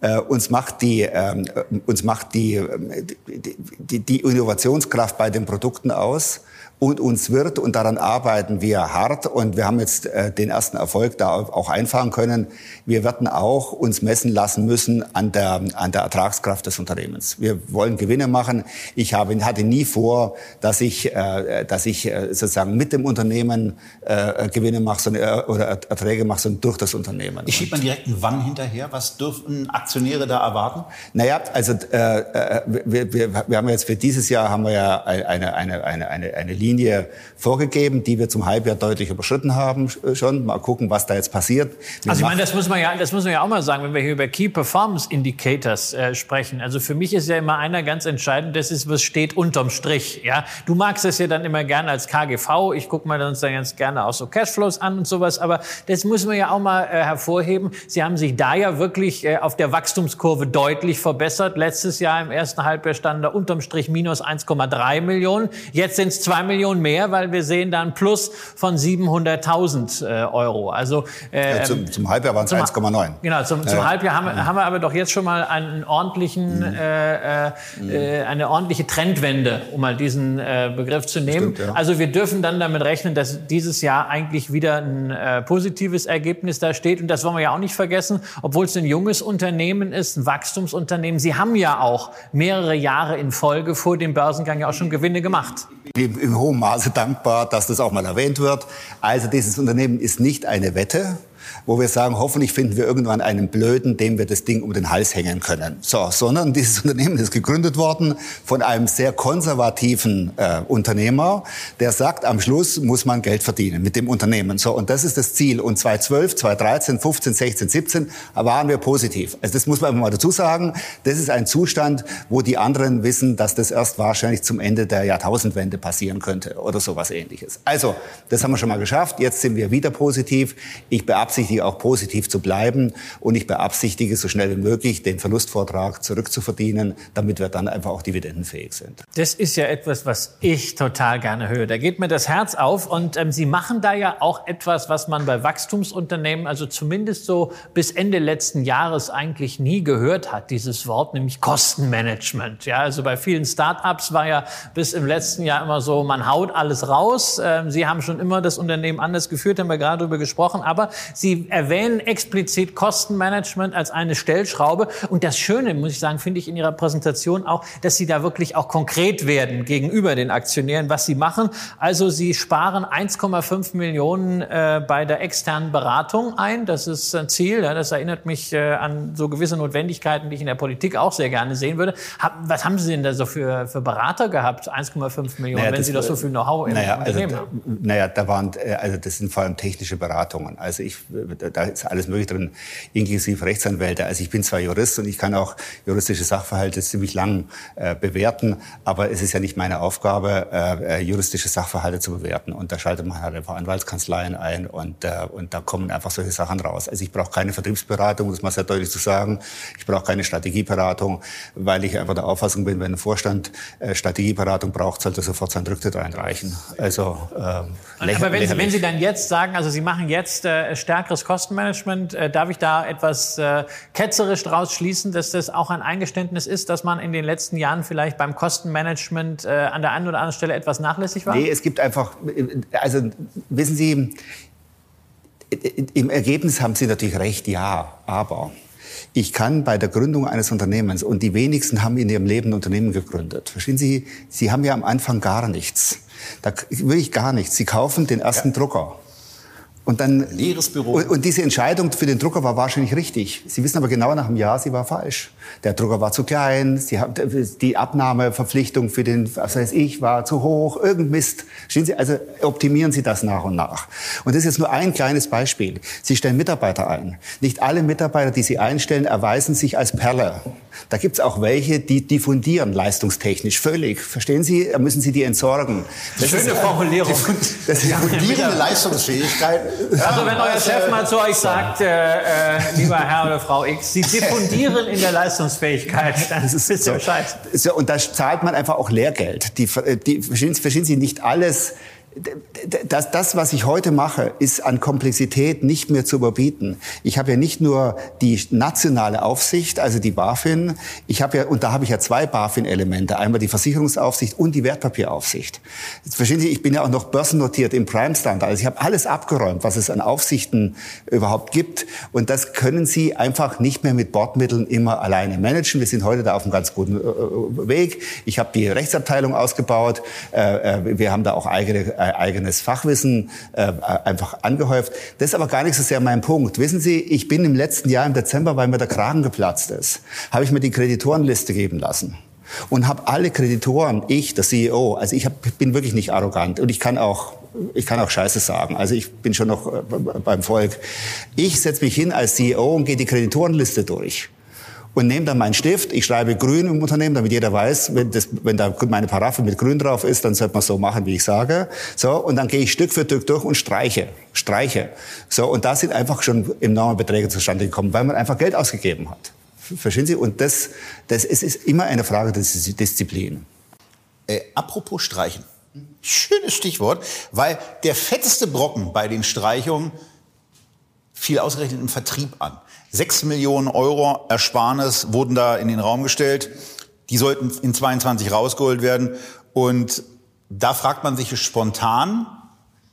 Äh, uns macht die, äh, uns macht die, äh, die, die, die Innovationskraft bei den Produkten aus und uns wird, und daran arbeiten wir hart, und wir haben jetzt äh, den ersten Erfolg da auch einfahren können, wir werden auch uns messen lassen müssen an der, an der Ertragskraft des Unternehmens. Wir wollen Gewinne machen. Ich habe, hatte nie vor, dass ich, äh, dass ich äh, sozusagen mit dem Unternehmen äh, Gewinne mache sondern, äh, oder Erträge mache, sondern durch das Unternehmen. Ich schiebe mal direkt ein Wann hinterher. Was dürfen Aktionäre da erwarten? Naja, also äh, äh wir, wir, wir haben jetzt für dieses Jahr haben wir ja eine, eine, eine, eine, eine Linie, Linie vorgegeben, die wir zum Halbjahr deutlich überschritten haben äh, schon. Mal gucken, was da jetzt passiert. Wir also ich meine, das muss man ja, das muss man ja auch mal sagen, wenn wir hier über Key Performance Indicators äh, sprechen. Also für mich ist ja immer einer ganz entscheidend, das ist, was steht unterm Strich. Ja, du magst es ja dann immer gerne als KGV. Ich gucke mir uns dann ganz gerne auch so Cashflows an und sowas. Aber das muss man ja auch mal äh, hervorheben. Sie haben sich da ja wirklich äh, auf der Wachstumskurve deutlich verbessert. Letztes Jahr im ersten Halbjahr stand da unterm Strich minus 1,3 Millionen. Jetzt sind es zwei Millionen mehr, weil wir sehen da ein Plus von 700.000 äh, Euro. Also äh, ja, zum, ähm, zum, Halbjahr waren es 1,9. Genau, zum, zum ja. Halbjahr haben, mhm. haben wir aber doch jetzt schon mal einen ordentlichen, mhm. äh, äh, eine ordentliche Trendwende, um mal diesen äh, Begriff zu nehmen. Stimmt, ja. Also wir dürfen dann damit rechnen, dass dieses Jahr eigentlich wieder ein äh, positives Ergebnis da steht. Und das wollen wir ja auch nicht vergessen, obwohl es ein junges Unternehmen ist, ein Wachstumsunternehmen. Sie haben ja auch mehrere Jahre in Folge vor dem Börsengang ja auch schon Gewinne gemacht. Im, im hohen Maße dankbar, dass das auch mal erwähnt wird. Also dieses Unternehmen ist nicht eine Wette, wo wir sagen, hoffentlich finden wir irgendwann einen Blöden, dem wir das Ding um den Hals hängen können. So, sondern dieses Unternehmen ist gegründet worden von einem sehr konservativen äh, Unternehmer, der sagt, am Schluss muss man Geld verdienen mit dem Unternehmen. So, und das ist das Ziel. Und 2012, 2013, 15, 16, 17 waren wir positiv. Also das muss man mal dazu sagen. Das ist ein Zustand, wo die anderen wissen, dass das erst wahrscheinlich zum Ende der Jahrtausendwende passieren könnte oder sowas ähnliches. Also, das haben wir schon mal geschafft. Jetzt sind wir wieder positiv. Ich beabsichtige beabsichtige auch positiv zu bleiben und ich beabsichtige so schnell wie möglich den Verlustvortrag zurückzuverdienen, damit wir dann einfach auch dividendenfähig sind. Das ist ja etwas, was ich total gerne höre. Da geht mir das Herz auf und ähm, Sie machen da ja auch etwas, was man bei Wachstumsunternehmen, also zumindest so bis Ende letzten Jahres eigentlich nie gehört hat, dieses Wort, nämlich Kostenmanagement. Ja, also bei vielen Startups war ja bis im letzten Jahr immer so, man haut alles raus. Ähm, Sie haben schon immer das Unternehmen anders geführt, haben wir gerade darüber gesprochen, aber Sie erwähnen explizit Kostenmanagement als eine Stellschraube. Und das Schöne, muss ich sagen, finde ich in Ihrer Präsentation auch, dass Sie da wirklich auch konkret werden gegenüber den Aktionären, was Sie machen. Also Sie sparen 1,5 Millionen äh, bei der externen Beratung ein. Das ist ein Ziel. Ja, das erinnert mich äh, an so gewisse Notwendigkeiten, die ich in der Politik auch sehr gerne sehen würde. Hab, was haben Sie denn da so für, für Berater gehabt? 1,5 Millionen, naja, wenn Sie doch so viel Know-how im naja, also Unternehmen also, haben. Naja, da waren, äh, also das sind vor allem technische Beratungen. Also ich da ist alles mögliche drin, inklusive Rechtsanwälte. Also ich bin zwar Jurist und ich kann auch juristische Sachverhalte ziemlich lang äh, bewerten, aber es ist ja nicht meine Aufgabe, äh, äh, juristische Sachverhalte zu bewerten. Und da schaltet man halt einfach Anwaltskanzleien ein und, äh, und da kommen einfach solche Sachen raus. Also ich brauche keine Vertriebsberatung, das mal sehr deutlich zu sagen. Ich brauche keine Strategieberatung, weil ich einfach der Auffassung bin, wenn ein Vorstand äh, Strategieberatung braucht, sollte er sofort sein Rücktritt einreichen. Also äh, Aber wenn Sie, wenn Sie dann jetzt sagen, also Sie machen jetzt äh, stärkeres das Kostenmanagement. Äh, darf ich da etwas äh, ketzerisch draus schließen, dass das auch ein Eingeständnis ist, dass man in den letzten Jahren vielleicht beim Kostenmanagement äh, an der einen oder anderen Stelle etwas nachlässig war? Nee, es gibt einfach, also wissen Sie, im Ergebnis haben Sie natürlich recht, ja, aber ich kann bei der Gründung eines Unternehmens, und die wenigsten haben in ihrem Leben ein Unternehmen gegründet. Verstehen Sie, Sie haben ja am Anfang gar nichts. Da will ich gar nichts. Sie kaufen den ersten ja. Drucker. Und dann leeres Büro. Und, und, diese Entscheidung für den Drucker war wahrscheinlich richtig. Sie wissen aber genau nach einem Jahr, sie war falsch. Der Drucker war zu klein, sie haben, die Abnahmeverpflichtung für den, was weiß ich, war zu hoch, irgend Mist. Stehen Sie, also optimieren Sie das nach und nach. Und das ist jetzt nur ein kleines Beispiel. Sie stellen Mitarbeiter ein. Nicht alle Mitarbeiter, die Sie einstellen, erweisen sich als Perle. Da gibt's auch welche, die diffundieren leistungstechnisch völlig. Verstehen Sie? Da müssen Sie die entsorgen. Das Schöne Formulierung. Das diffundierende Leistungsfähigkeit. Also wenn euer Chef mal zu euch sagt, äh, äh, lieber Herr oder Frau X, Sie diffundieren in der Leistungsfähigkeit, dann ist es so. Bescheid. So, und da zahlt man einfach auch Lehrgeld. Die, die, verstehen, verstehen Sie nicht alles das, das, was ich heute mache, ist an Komplexität nicht mehr zu überbieten. Ich habe ja nicht nur die nationale Aufsicht, also die BaFin, ich habe ja, und da habe ich ja zwei BaFin-Elemente, einmal die Versicherungsaufsicht und die Wertpapieraufsicht. Jetzt verstehen Sie, ich bin ja auch noch börsennotiert im Prime Standard, also ich habe alles abgeräumt, was es an Aufsichten überhaupt gibt und das können Sie einfach nicht mehr mit Bordmitteln immer alleine managen. Wir sind heute da auf einem ganz guten äh, äh, Weg. Ich habe die Rechtsabteilung ausgebaut, äh, wir haben da auch eigene eigenes Fachwissen äh, einfach angehäuft. Das ist aber gar nicht so sehr mein Punkt. Wissen Sie, ich bin im letzten Jahr im Dezember, weil mir der Kragen geplatzt ist, habe ich mir die Kreditorenliste geben lassen. und habe alle Kreditoren, ich, der CEO, also ich hab, bin wirklich nicht arrogant und ich kann auch ich kann auch Scheiße sagen. Also ich bin schon noch äh, beim Volk. Ich setze mich hin als CEO und gehe die Kreditorenliste durch und nehme dann meinen Stift, ich schreibe grün im Unternehmen, damit jeder weiß, wenn, das, wenn da meine Paraffe mit grün drauf ist, dann sollte man so machen, wie ich sage. So, und dann gehe ich Stück für Stück durch und streiche, streiche. So, und da sind einfach schon enorme Beträge zustande gekommen, weil man einfach Geld ausgegeben hat. Verstehen Sie? Und das, das es ist immer eine Frage der Disziplin. Äh, apropos Streichen. Schönes Stichwort, weil der fetteste Brocken bei den Streichungen fiel ausgerechnet im Vertrieb an. Sechs Millionen Euro Ersparnis wurden da in den Raum gestellt. Die sollten in 22 rausgeholt werden. Und da fragt man sich spontan,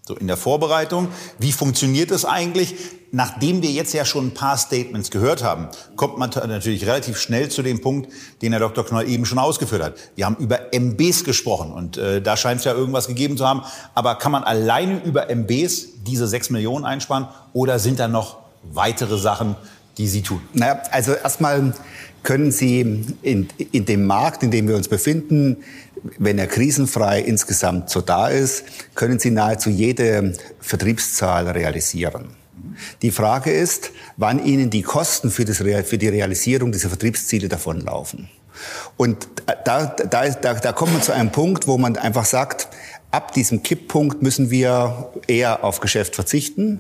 so in der Vorbereitung, wie funktioniert das eigentlich? Nachdem wir jetzt ja schon ein paar Statements gehört haben, kommt man natürlich relativ schnell zu dem Punkt, den Herr Dr. Knoll eben schon ausgeführt hat. Wir haben über MBs gesprochen und äh, da scheint es ja irgendwas gegeben zu haben. Aber kann man alleine über MBs diese sechs Millionen einsparen oder sind da noch weitere Sachen, die Sie tun? Naja, also erstmal können Sie in, in dem Markt, in dem wir uns befinden, wenn er krisenfrei insgesamt so da ist, können Sie nahezu jede Vertriebszahl realisieren. Die Frage ist, wann Ihnen die Kosten für, das, für die Realisierung dieser Vertriebsziele davonlaufen. Und da, da, da, da kommt man zu einem Punkt, wo man einfach sagt, ab diesem Kipppunkt müssen wir eher auf Geschäft verzichten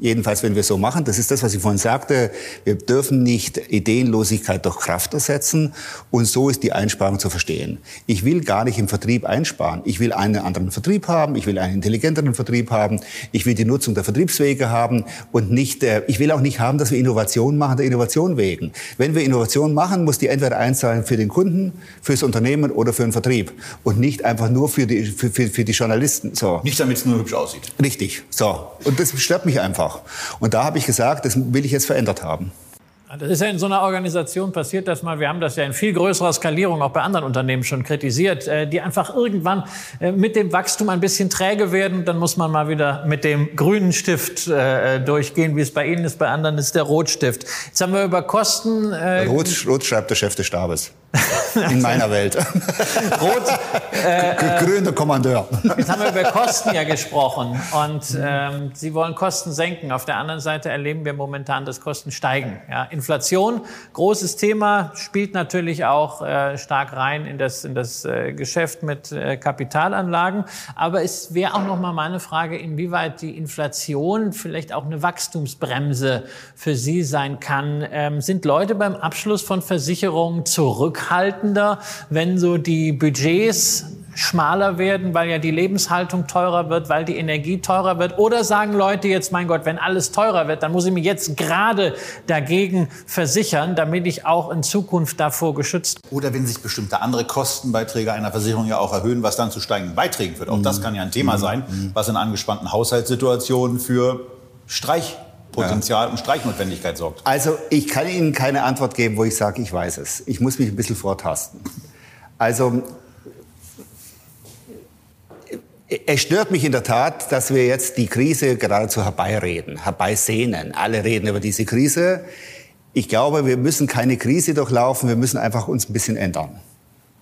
Jedenfalls, wenn wir so machen, das ist das, was ich vorhin sagte, wir dürfen nicht Ideenlosigkeit durch Kraft ersetzen und so ist die Einsparung zu verstehen. Ich will gar nicht im Vertrieb einsparen. Ich will einen anderen Vertrieb haben, ich will einen intelligenteren Vertrieb haben, ich will die Nutzung der Vertriebswege haben und nicht, äh, ich will auch nicht haben, dass wir Innovation machen, der Innovation wegen. Wenn wir Innovation machen, muss die entweder einzahlen für den Kunden, fürs Unternehmen oder für den Vertrieb und nicht einfach nur für die, für, für, für die Journalisten. So. Nicht damit es nur hübsch aussieht. Richtig. So. Und das stört mich einfach einfach. Und da habe ich gesagt, das will ich jetzt verändert haben. Das ist ja in so einer Organisation passiert das mal. Wir haben das ja in viel größerer Skalierung auch bei anderen Unternehmen schon kritisiert, äh, die einfach irgendwann äh, mit dem Wachstum ein bisschen träge werden. Dann muss man mal wieder mit dem grünen Stift äh, durchgehen, wie es bei Ihnen ist. Bei anderen ist der Rotstift. Jetzt haben wir über Kosten. Rot, Rot schreibt der Chef des Stabes. In meiner Welt. Rot. Äh, Grüner Kommandeur. Jetzt haben wir über Kosten ja gesprochen. Und ähm, Sie wollen Kosten senken. Auf der anderen Seite erleben wir momentan, dass Kosten steigen. Ja, Inflation, großes Thema, spielt natürlich auch äh, stark rein in das, in das äh, Geschäft mit äh, Kapitalanlagen. Aber es wäre auch noch mal meine Frage, inwieweit die Inflation vielleicht auch eine Wachstumsbremse für Sie sein kann. Ähm, sind Leute beim Abschluss von Versicherungen zurückhaltender, wenn so die Budgets schmaler werden, weil ja die Lebenshaltung teurer wird, weil die Energie teurer wird? Oder sagen Leute jetzt, mein Gott, wenn alles teurer wird, dann muss ich mich jetzt gerade dagegen versichern, damit ich auch in Zukunft davor geschützt bin? Oder wenn sich bestimmte andere Kostenbeiträge einer Versicherung ja auch erhöhen, was dann zu steigenden Beiträgen führt. Auch das mhm. kann ja ein Thema mhm. sein, mhm. was in angespannten Haushaltssituationen für Streichpotenzial ja. und Streichnotwendigkeit sorgt. Also ich kann Ihnen keine Antwort geben, wo ich sage, ich weiß es. Ich muss mich ein bisschen vortasten. Also es stört mich in der Tat, dass wir jetzt die Krise geradezu herbeireden, herbeisehnen. Alle reden über diese Krise. Ich glaube, wir müssen keine Krise durchlaufen, wir müssen einfach uns ein bisschen ändern.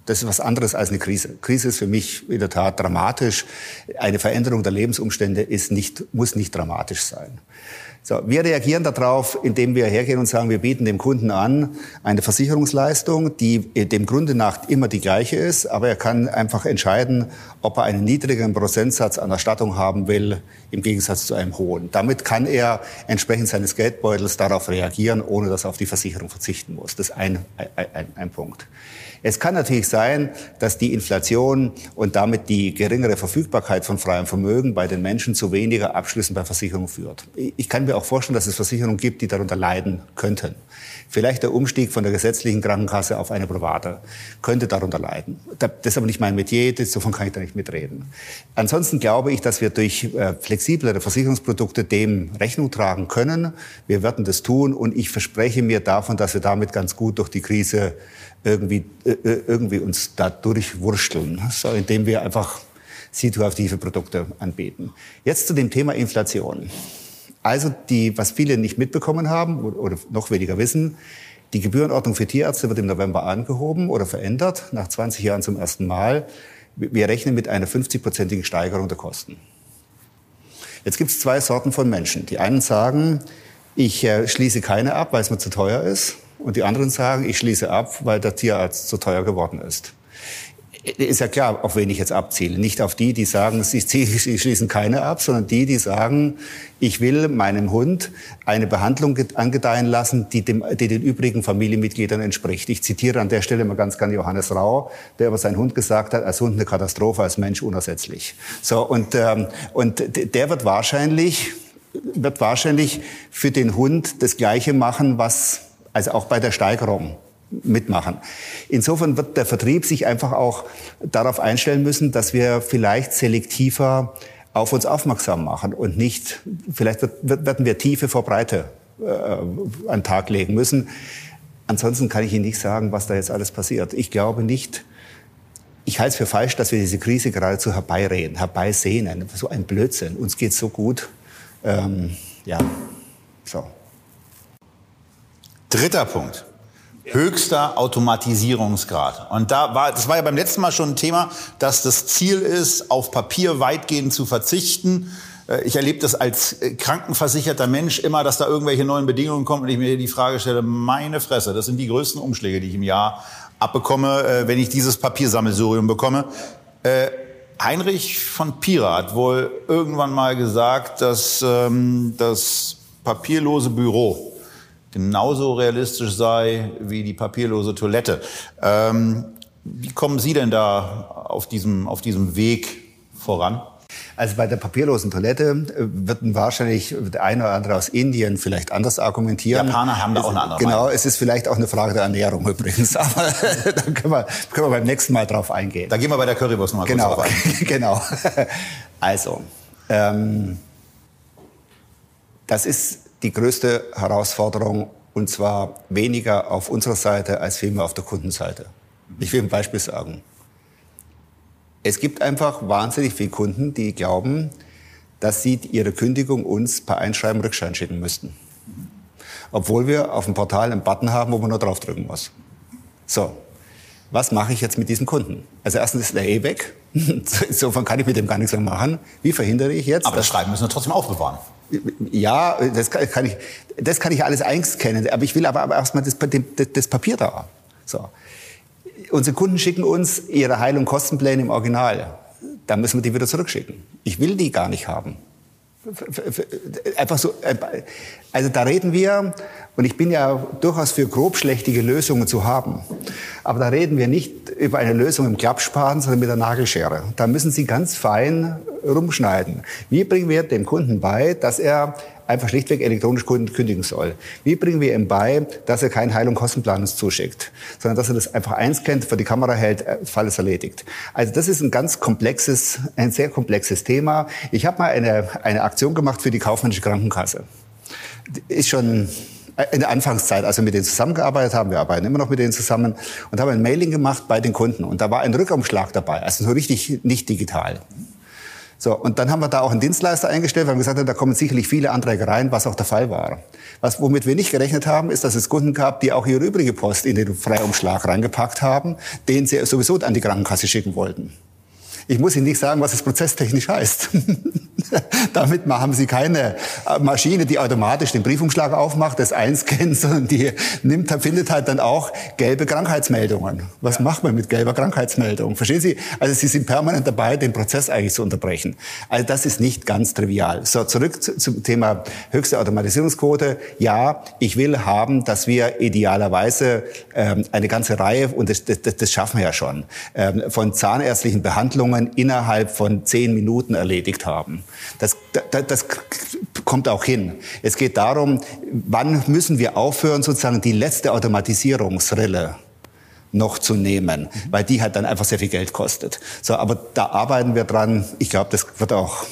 Das ist was anderes als eine Krise. Krise ist für mich in der Tat dramatisch. Eine Veränderung der Lebensumstände ist nicht, muss nicht dramatisch sein. So, wir reagieren darauf, indem wir hergehen und sagen, wir bieten dem Kunden an eine Versicherungsleistung, die dem Grunde nach immer die gleiche ist, aber er kann einfach entscheiden, ob er einen niedrigeren Prozentsatz an Erstattung haben will, im Gegensatz zu einem hohen. Damit kann er entsprechend seines Geldbeutels darauf reagieren, ohne dass er auf die Versicherung verzichten muss. Das ist ein, ein, ein Punkt. Es kann natürlich sein, dass die Inflation und damit die geringere Verfügbarkeit von freiem Vermögen bei den Menschen zu weniger Abschlüssen bei Versicherungen führt. Ich kann mir auch vorstellen, dass es Versicherungen gibt, die darunter leiden könnten. Vielleicht der Umstieg von der gesetzlichen Krankenkasse auf eine private könnte darunter leiden. Das ist aber nicht mein Metier, davon kann ich da nicht mitreden. Ansonsten glaube ich, dass wir durch äh, flexiblere Versicherungsprodukte dem Rechnung tragen können. Wir werden das tun und ich verspreche mir davon, dass wir damit ganz gut durch die Krise irgendwie, äh, äh, irgendwie uns da durchwursteln, so, indem wir einfach situative Produkte anbieten. Jetzt zu dem Thema Inflation. Also die, was viele nicht mitbekommen haben oder noch weniger wissen, Die Gebührenordnung für Tierärzte wird im November angehoben oder verändert, nach 20 Jahren zum ersten Mal. Wir rechnen mit einer 50-prozentigen Steigerung der Kosten. Jetzt gibt es zwei Sorten von Menschen. Die einen sagen, ich äh, schließe keine ab, weil es mir zu teuer ist. Und die anderen sagen, ich schließe ab, weil der Tierarzt zu teuer geworden ist ist ja klar, auf wen ich jetzt abziele. Nicht auf die, die sagen, sie, schließen keine ab, sondern die, die sagen, ich will meinem Hund eine Behandlung angedeihen lassen, die, dem, die den übrigen Familienmitgliedern entspricht. Ich zitiere an der Stelle mal ganz gerne Johannes Rau, der über seinen Hund gesagt hat, als Hund eine Katastrophe, als Mensch unersetzlich. So, und, ähm, und der wird wahrscheinlich, wird wahrscheinlich für den Hund das Gleiche machen, was, also auch bei der Steigerung mitmachen. Insofern wird der Vertrieb sich einfach auch darauf einstellen müssen, dass wir vielleicht selektiver auf uns aufmerksam machen und nicht, vielleicht wird, werden wir Tiefe vor Breite äh, an den Tag legen müssen. Ansonsten kann ich Ihnen nicht sagen, was da jetzt alles passiert. Ich glaube nicht, ich halte es für falsch, dass wir diese Krise geradezu herbeireden, herbeisehnen. So ein Blödsinn. Uns geht so gut. Ähm, ja. Dritter Punkt höchster Automatisierungsgrad. Und da war, das war ja beim letzten Mal schon ein Thema, dass das Ziel ist, auf Papier weitgehend zu verzichten. Äh, ich erlebe das als äh, krankenversicherter Mensch immer, dass da irgendwelche neuen Bedingungen kommen und ich mir die Frage stelle, meine Fresse, das sind die größten Umschläge, die ich im Jahr abbekomme, äh, wenn ich dieses Papiersammelsurium bekomme. Heinrich von Pira hat wohl irgendwann mal gesagt, dass ähm, das papierlose Büro genauso realistisch sei wie die papierlose Toilette. Ähm, wie kommen Sie denn da auf diesem, auf diesem Weg voran? Also bei der papierlosen Toilette äh, wird wahrscheinlich der eine oder andere aus Indien vielleicht anders argumentieren. Japaner haben da auch eine andere Genau, Meinung. es ist vielleicht auch eine Frage der Ernährung übrigens. Aber da können wir, können wir beim nächsten Mal drauf eingehen. Da gehen wir bei der Currywurst nochmal genau, kurz drauf ein. genau. Also, ähm, das ist die größte Herausforderung und zwar weniger auf unserer Seite als vielmehr auf der Kundenseite. Ich will ein Beispiel sagen. Es gibt einfach wahnsinnig viele Kunden, die glauben, dass sie ihre Kündigung uns per Einschreiben Rückschein schicken müssten. Obwohl wir auf dem Portal einen Button haben, wo man nur draufdrücken muss. So, was mache ich jetzt mit diesem Kunden? Also erstens ist er eh weg. Insofern kann ich mit dem gar nichts mehr machen. Wie verhindere ich jetzt? Aber das Schreiben müssen wir trotzdem aufbewahren. Ja, das kann ich, das kann ich alles einscannen. Aber ich will aber, aber erstmal das, das Papier da. So. Unsere Kunden schicken uns ihre Heil- und Kostenpläne im Original. Da müssen wir die wieder zurückschicken. Ich will die gar nicht haben. Einfach so, äh, also da reden wir, und ich bin ja durchaus für grobschlächtige Lösungen zu haben, aber da reden wir nicht über eine Lösung im Klappspaten, sondern mit der Nagelschere. Da müssen Sie ganz fein rumschneiden. Wie bringen wir dem Kunden bei, dass er einfach schlichtweg elektronisch kündigen soll. Wie bringen wir ihm bei, dass er keinen Heil- und Kostenplan uns zuschickt, sondern dass er das einfach einscannt, vor die Kamera hält, äh, Fall ist erledigt. Also das ist ein ganz komplexes, ein sehr komplexes Thema. Ich habe mal eine, eine Aktion gemacht für die kaufmännische Krankenkasse. Ist schon in der Anfangszeit, als wir mit denen zusammengearbeitet haben, wir arbeiten immer noch mit denen zusammen und haben ein Mailing gemacht bei den Kunden. Und da war ein Rückumschlag dabei, also so richtig nicht digital. So, und dann haben wir da auch einen Dienstleister eingestellt, weil wir gesagt haben, da kommen sicherlich viele Anträge rein, was auch der Fall war. Was, womit wir nicht gerechnet haben, ist, dass es Kunden gab, die auch ihre übrige Post in den Freiumschlag reingepackt haben, den sie sowieso an die Krankenkasse schicken wollten. Ich muss Ihnen nicht sagen, was es prozesstechnisch heißt. Damit haben Sie keine äh, Maschine, die automatisch den Briefumschlag aufmacht, das einscannt, sondern die nimmt, findet halt dann auch gelbe Krankheitsmeldungen. Was macht man mit gelber Krankheitsmeldung? Verstehen Sie? Also Sie sind permanent dabei, den Prozess eigentlich zu unterbrechen. Also das ist nicht ganz trivial. So, zurück zum Thema höchste Automatisierungsquote. Ja, ich will haben, dass wir idealerweise ähm, eine ganze Reihe, und das, das, das schaffen wir ja schon, ähm, von zahnärztlichen Behandlungen Behandlungen innerhalb von zehn Minuten erledigt haben. Das, das, das kommt auch hin. Es geht darum, wann müssen wir aufhören, sozusagen die letzte Automatisierungsrille noch zu nehmen, weil die halt dann einfach sehr viel Geld kostet. So, aber da arbeiten wir dran. Ich glaube, das wird auch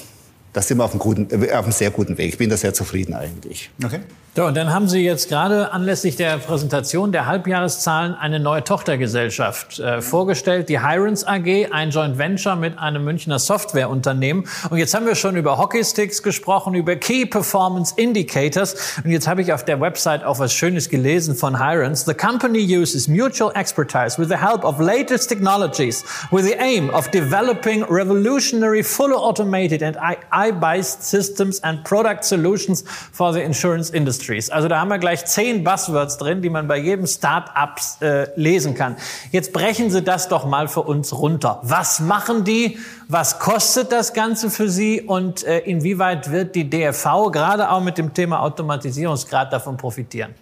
Da sind wir auf einem, guten, äh, auf einem sehr guten Weg. Ich bin da sehr zufrieden eigentlich. Okay. So, und dann haben Sie jetzt gerade anlässlich der Präsentation der Halbjahreszahlen eine neue Tochtergesellschaft äh, vorgestellt, die Hirons AG, ein Joint Venture mit einem Münchner Softwareunternehmen. Und jetzt haben wir schon über Hockeysticks gesprochen, über Key Performance Indicators. Und jetzt habe ich auf der Website auch was Schönes gelesen von Hirons. The company uses mutual expertise with the help of latest technologies with the aim of developing revolutionary, fully automated and AI-based systems and product solutions for the insurance. Industries. Also da haben wir gleich zehn Buzzwords drin, die man bei jedem Start-up äh, lesen kann. Jetzt brechen Sie das doch mal für uns runter. Was machen die? Was kostet das Ganze für Sie? Und äh, inwieweit wird die DFV gerade auch mit dem Thema Automatisierungsgrad davon profitieren?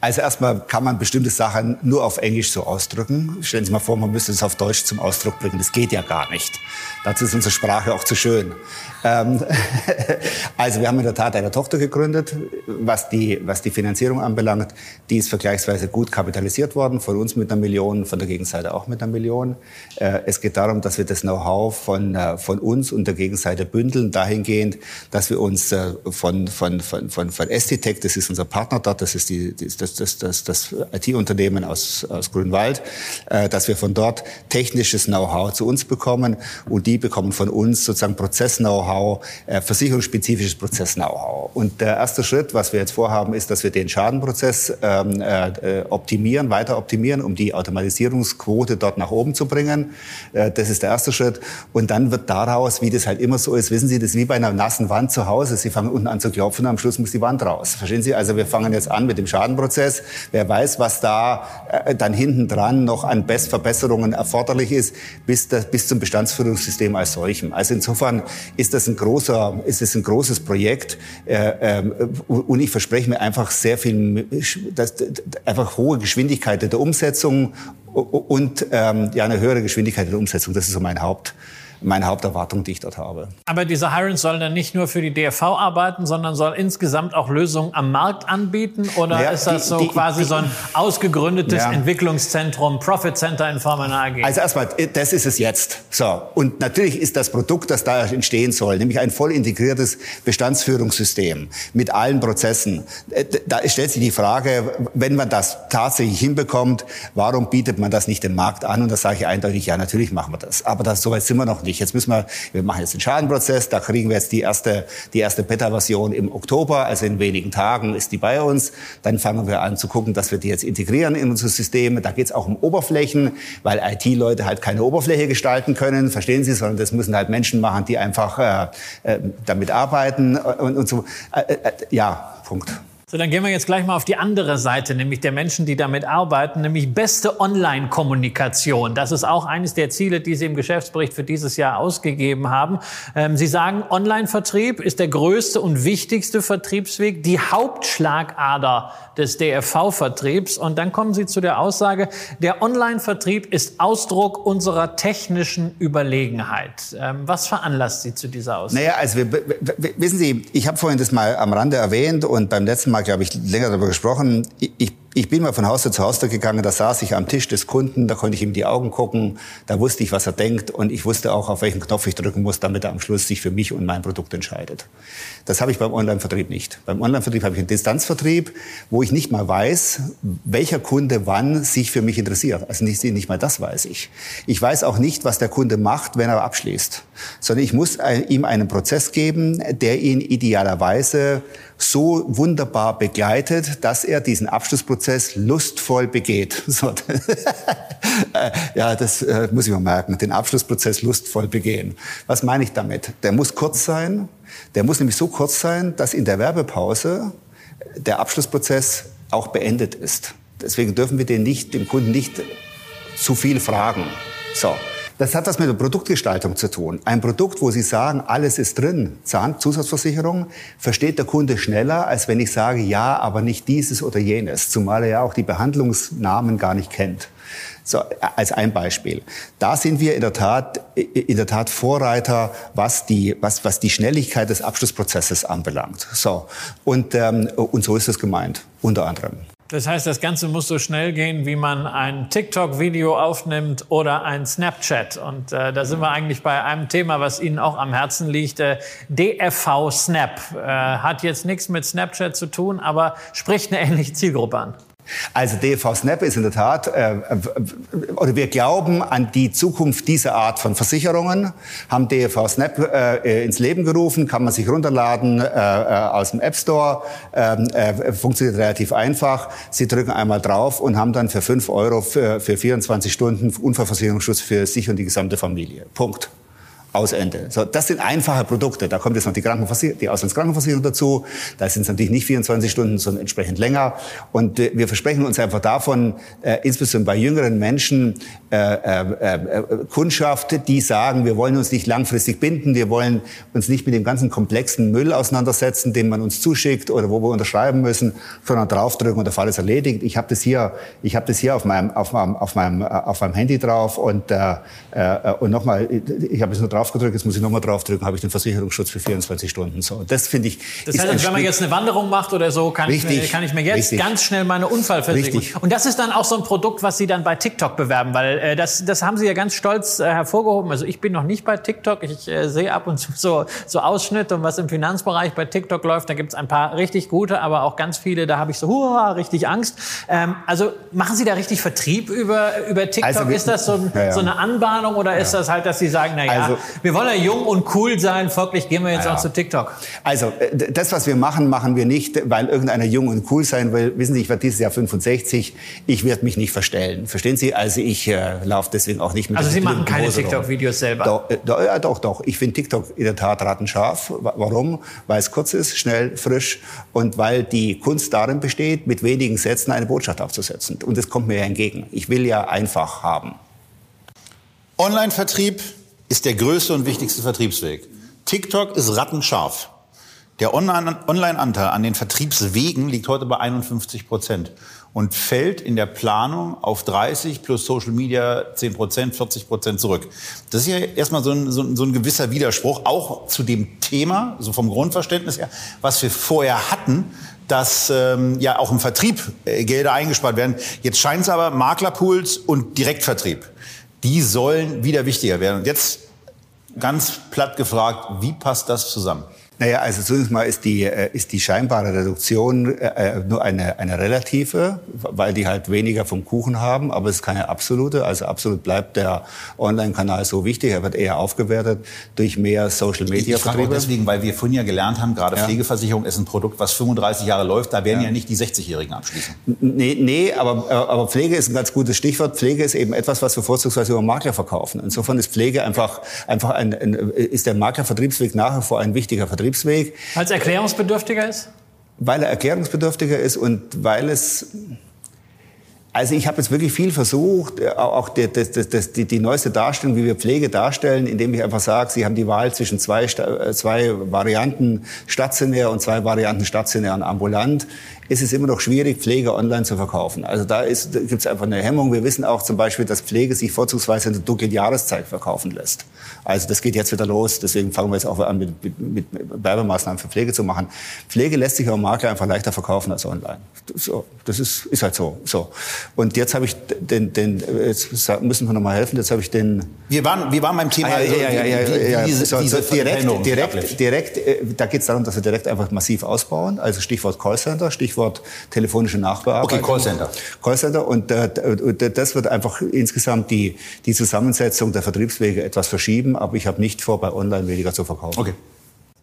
Also erstmal kann man bestimmte Sachen nur auf Englisch so ausdrücken. Stellen Sie mal vor, man müsste es auf Deutsch zum Ausdruck bringen. Das geht ja gar nicht. Dazu ist unsere Sprache auch zu schön. Ähm, also wir haben in der Tat eine Tochter gegründet, was die, was die Finanzierung anbelangt. Die ist vergleichsweise gut kapitalisiert worden, von uns mit einer Million, von der Gegenseite auch mit einer Million. Äh, es geht darum, dass wir das Know-how von, äh, von uns und der Gegenseite bündeln, dahingehend, dass wir uns äh, von, von, von, von, von STTech, das ist unser Partner dort, das ist die, das, das, das, das IT-Unternehmen aus, aus Grünwald, dass wir von dort technisches Know-how zu uns bekommen und die bekommen von uns sozusagen Prozess-Know-how Know-how, äh, versicherungsspezifisches Prozess-Know-how. Und der erste Schritt, was wir jetzt vorhaben, ist, dass wir den Schadenprozess ähm, äh, optimieren, weiter optimieren, um die Automatisierungsquote dort nach oben zu bringen. Äh, das ist der erste Schritt. Und dann wird daraus, wie das halt immer so ist, wissen Sie, das ist wie bei einer nassen Wand zu Hause. Sie fangen unten an zu klopfen am Schluss muss die Wand raus. Verstehen Sie? Also wir fangen jetzt an mit dem Schadenprozess. Wer weiß, was da äh, dann hinten dran noch an Best Verbesserungen erforderlich ist, bis, das, bis zum Bestandsführungssystem als solchem. Also insofern ist das das ein großer, ist es ein großes Projekt. Äh, ähm, und ich verspreche mir einfach sehr viel, dass, einfach hohe Geschwindigkeit der Umsetzung und ähm, ja eine höhere Geschwindigkeit der Umsetzung. Das ist so mein Haupt meine Haupterwartung, die ich dort habe. Aber dieser Hirons soll dann nicht nur für die DRV arbeiten, sondern soll insgesamt auch Lösungen am Markt anbieten? Oder ja, ist das die, so die, quasi die, so ein ausgegründetes ja. Entwicklungszentrum, Profit Center in Form einer AG? Also erstmal, das ist es jetzt. So. Und natürlich ist das Produkt, das da entstehen soll, nämlich ein voll integriertes Bestandsführungssystem mit allen Prozessen. Äh, da stellt sich die Frage, wenn man das tatsächlich hinbekommt, warum bietet man das nicht dem Markt an? Und da sage ich eindeutig, ja, natürlich machen wir das. Aber das, so weit sind wir noch nicht nicht. Jetzt müssen wir, wir machen jetzt den Schadenprozess, da kriegen wir jetzt die erste, die erste Beta-Version im Oktober, also in wenigen Tagen ist die bei uns. Dann fangen wir an zu gucken, dass wir die jetzt integrieren in unsere Systeme. Da geht es auch um Oberflächen, weil IT-Leute halt keine Oberfläche gestalten können, verstehen Sie, sondern das müssen halt Menschen machen, die einfach äh, äh damit arbeiten und, und so. Äh, äh, ja, Punkt. So, dann gehen wir jetzt gleich mal auf die andere Seite, nämlich der Menschen, die damit arbeiten, nämlich beste Online-Kommunikation. Das ist auch eines der Ziele, die Sie im Geschäftsbericht für dieses Jahr ausgegeben haben. Ähm, Sie sagen, Online-Vertrieb ist der größte und wichtigste Vertriebsweg, die Hauptschlagader des DFV-Vertriebs. Und dann kommen Sie zu der Aussage, der Online-Vertrieb ist Ausdruck unserer technischen Überlegenheit. Ähm, was veranlasst Sie zu dieser Aussage? Naja, also wir, wissen Sie, ich habe vorhin das mal am Rande erwähnt und beim letzten Mal Mal, glaube ich, länger darüber gesprochen. Ich bin mal von Haus zu Haus gegangen, da saß ich am Tisch des Kunden, da konnte ich ihm die Augen gucken, da wusste ich, was er denkt und ich wusste auch, auf welchen Knopf ich drücken muss, damit er am Schluss sich für mich und mein Produkt entscheidet. Das habe ich beim Online-Vertrieb nicht. Beim Online-Vertrieb habe ich einen Distanzvertrieb, wo ich nicht mal weiß, welcher Kunde wann sich für mich interessiert. Also nicht, nicht mal das weiß ich. Ich weiß auch nicht, was der Kunde macht, wenn er abschließt, sondern ich muss ihm einen Prozess geben, der ihn idealerweise so wunderbar begleitet, dass er diesen Abschlussprozess lustvoll begeht. So. ja, das äh, muss ich mal merken. Den Abschlussprozess lustvoll begehen. Was meine ich damit? Der muss kurz sein. Der muss nämlich so kurz sein, dass in der Werbepause der Abschlussprozess auch beendet ist. Deswegen dürfen wir den nicht, dem Kunden nicht zu viel fragen. So. Das hat was mit der Produktgestaltung zu tun. Ein Produkt, wo Sie sagen, alles ist drin, Zahnzusatzversicherung, versteht der Kunde schneller, als wenn ich sage, ja, aber nicht dieses oder jenes, zumal er ja auch die Behandlungsnamen gar nicht kennt. So, als ein Beispiel. Da sind wir in der Tat, in der Tat Vorreiter, was die, was, was die Schnelligkeit des Abschlussprozesses anbelangt. So. Und, ähm, und so ist es gemeint, unter anderem. Das heißt, das Ganze muss so schnell gehen, wie man ein TikTok-Video aufnimmt oder ein Snapchat. Und äh, da sind wir eigentlich bei einem Thema, was Ihnen auch am Herzen liegt. Äh, DFV Snap äh, hat jetzt nichts mit Snapchat zu tun, aber spricht eine ähnliche Zielgruppe an. Also DV Snap ist in der Tat, äh, oder wir glauben an die Zukunft dieser Art von Versicherungen, haben DV Snap äh, ins Leben gerufen, kann man sich runterladen äh, äh aus dem App Store, ähm, äh, funktioniert relativ einfach. Sie drücken einmal drauf und haben dann für 5 Euro für, für 24 Stunden Unfallversicherungsschutz für sich und die gesamte Familie. Punkt aus Ende. So, das sind einfache Produkte. Da kommt jetzt noch die, Krankenversicherung, die Auslandskrankenversicherung dazu. Da sind es natürlich nicht 24 Stunden, sondern entsprechend länger. Und äh, wir versprechen uns einfach davon, äh, insbesondere bei jüngeren Menschen, äh, äh, äh, Kundschaft, die sagen, wir wollen uns nicht langfristig binden, wir wollen uns nicht mit dem ganzen komplexen Müll auseinandersetzen, den man uns zuschickt oder wo wir unterschreiben müssen, sondern draufdrücken und der Fall ist erledigt. Ich habe das hier, ich habe das hier auf meinem, auf meinem, auf meinem, auf meinem Handy drauf und äh, äh, und nochmal, ich habe es nur drauf draufgedrückt, jetzt muss ich nochmal draufdrücken, habe ich den Versicherungsschutz für 24 Stunden. So, das finde ich. Das heißt, wenn man jetzt eine Wanderung macht oder so, kann, richtig, ich, mir, kann ich mir jetzt richtig. ganz schnell meine Unfallversicherung. Richtig. Und das ist dann auch so ein Produkt, was Sie dann bei TikTok bewerben, weil äh, das, das haben Sie ja ganz stolz äh, hervorgehoben. Also ich bin noch nicht bei TikTok. Ich äh, sehe ab und zu so, so Ausschnitte und was im Finanzbereich bei TikTok läuft. Da gibt es ein paar richtig gute, aber auch ganz viele, da habe ich so hurra, richtig Angst. Ähm, also machen Sie da richtig Vertrieb über, über TikTok? Also, ist das so, ein, ja, ja. so, eine Anbahnung oder ja. ist das halt, dass Sie sagen, na ja, also, wir wollen ja jung und cool sein, folglich gehen wir jetzt ja. auch zu TikTok. Also äh, das, was wir machen, machen wir nicht, weil irgendeiner jung und cool sein will. Wissen Sie, ich werde dieses Jahr 65, ich werde mich nicht verstellen. Verstehen Sie? Also ich äh, laufe deswegen auch nicht mit Also Sie machen keine TikTok-Videos selber? Doch, äh, doch, ja, doch, doch. Ich finde TikTok in der Tat rattenscharf. Warum? Weil es kurz ist, schnell, frisch und weil die Kunst darin besteht, mit wenigen Sätzen eine Botschaft aufzusetzen. Und das kommt mir ja entgegen. Ich will ja einfach haben. Online-Vertrieb ist der größte und wichtigste Vertriebsweg. TikTok ist rattenscharf. Der Online-Anteil an den Vertriebswegen liegt heute bei 51 Prozent und fällt in der Planung auf 30 plus Social Media 10 Prozent, 40 Prozent zurück. Das ist ja erstmal so ein, so, ein, so ein gewisser Widerspruch, auch zu dem Thema, so vom Grundverständnis her, was wir vorher hatten, dass ähm, ja auch im Vertrieb äh, Gelder eingespart werden. Jetzt scheint es aber Maklerpools und Direktvertrieb die sollen wieder wichtiger werden. Und jetzt ganz platt gefragt, wie passt das zusammen? Naja, also zunächst mal ist die, äh, ist die scheinbare Reduktion äh, äh, nur eine, eine relative, weil die halt weniger vom Kuchen haben, aber es ist keine absolute. Also absolut bleibt der Online-Kanal so wichtig. Er wird eher aufgewertet durch mehr Social-Media-Vertriebe. Ich deswegen, weil wir vorhin ja gelernt haben, gerade ja. Pflegeversicherung ist ein Produkt, was 35 Jahre läuft. Da werden ja, ja nicht die 60-Jährigen abschließen. Nee, nee aber, aber Pflege ist ein ganz gutes Stichwort. Pflege ist eben etwas, was wir vorzugsweise über Makler verkaufen. Insofern ist Pflege einfach, einfach ein, ein ist der Maklervertriebsweg nach wie vor ein wichtiger Vertrieb. Vertriebsweg. Weil es erklärungsbedürftiger ist? Weil er erklärungsbedürftiger ist und weil es also ich habe jetzt wirklich viel versucht, äh, auch die, das, das, die, die neueste Darstellung, wie wir Pflege darstellen, indem ich einfach sage, Sie haben die Wahl zwischen zwei, äh, zwei Varianten stationär und zwei Varianten stationär und ambulant ist es immer noch schwierig, Pflege online zu verkaufen. Also da, ist, da gibt es einfach eine Hemmung. Wir wissen auch zum Beispiel, dass Pflege sich vorzugsweise in der dunklen Jahreszeit verkaufen lässt. Also das geht jetzt wieder los. Deswegen fangen wir jetzt auch an, mit, mit, mit Werbemaßnahmen für Pflege zu machen. Pflege lässt sich am Makler einfach leichter verkaufen als online. So, das ist, ist halt so. so. Und jetzt habe ich den, den, jetzt müssen wir noch mal helfen. Jetzt habe ich den. Wir waren, wir waren beim Thema. Ah, ja, ja, ja, ja, ja, diese, so, direkt, direkt, direkt, äh, da geht es darum, dass wir direkt einfach massiv ausbauen. Also Stichwort Callcenter, Stichwort Stichwort telefonische Nachbearbeitung. Okay, Callcenter. Callcenter und äh, das wird einfach insgesamt die, die Zusammensetzung der Vertriebswege etwas verschieben, aber ich habe nicht vor, bei Online weniger zu verkaufen. Okay.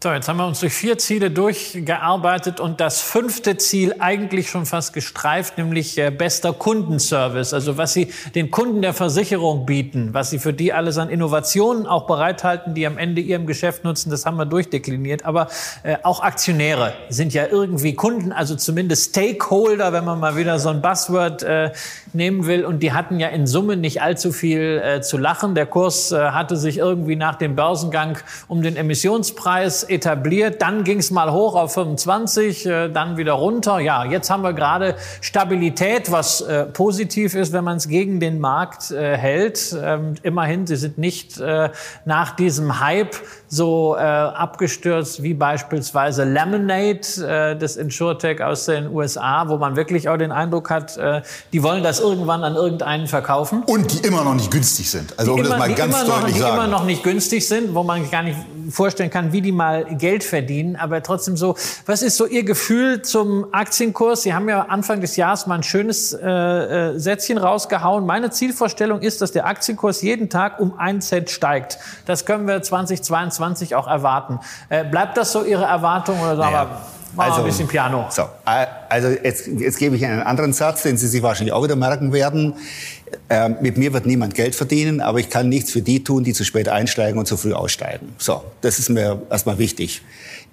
So, jetzt haben wir uns durch vier Ziele durchgearbeitet und das fünfte Ziel eigentlich schon fast gestreift, nämlich äh, bester Kundenservice. Also was Sie den Kunden der Versicherung bieten, was Sie für die alles an Innovationen auch bereithalten, die am Ende Ihrem Geschäft nutzen, das haben wir durchdekliniert. Aber äh, auch Aktionäre sind ja irgendwie Kunden, also zumindest Stakeholder, wenn man mal wieder so ein Buzzword äh, nehmen will. Und die hatten ja in Summe nicht allzu viel äh, zu lachen. Der Kurs äh, hatte sich irgendwie nach dem Börsengang um den Emissionspreis etabliert. Dann ging es mal hoch auf 25, äh, dann wieder runter. Ja, jetzt haben wir gerade Stabilität, was äh, positiv ist, wenn man es gegen den Markt äh, hält. Ähm, immerhin, sie sind nicht äh, nach diesem Hype so äh, abgestürzt wie beispielsweise Lemonade, äh, das Insurtech aus den USA, wo man wirklich auch den Eindruck hat, äh, die wollen das irgendwann an irgendeinen verkaufen. Und die immer noch nicht günstig sind. Also um immer, das mal ganz deutlich noch, die sagen. Die immer noch nicht günstig sind, wo man gar nicht vorstellen kann, wie die mal Geld verdienen. Aber trotzdem so, was ist so Ihr Gefühl zum Aktienkurs? Sie haben ja Anfang des Jahres mal ein schönes äh, äh, Sätzchen rausgehauen. Meine Zielvorstellung ist, dass der Aktienkurs jeden Tag um einen Cent steigt. Das können wir 2022 auch erwarten. Äh, bleibt das so Ihre Erwartung oder sagen naja. wir, also, ein bisschen Piano. So, äh, also jetzt, jetzt gebe ich einen anderen Satz, den Sie sich wahrscheinlich auch wieder merken werden. Äh, mit mir wird niemand Geld verdienen, aber ich kann nichts für die tun, die zu spät einsteigen und zu früh aussteigen. So, das ist mir erstmal wichtig.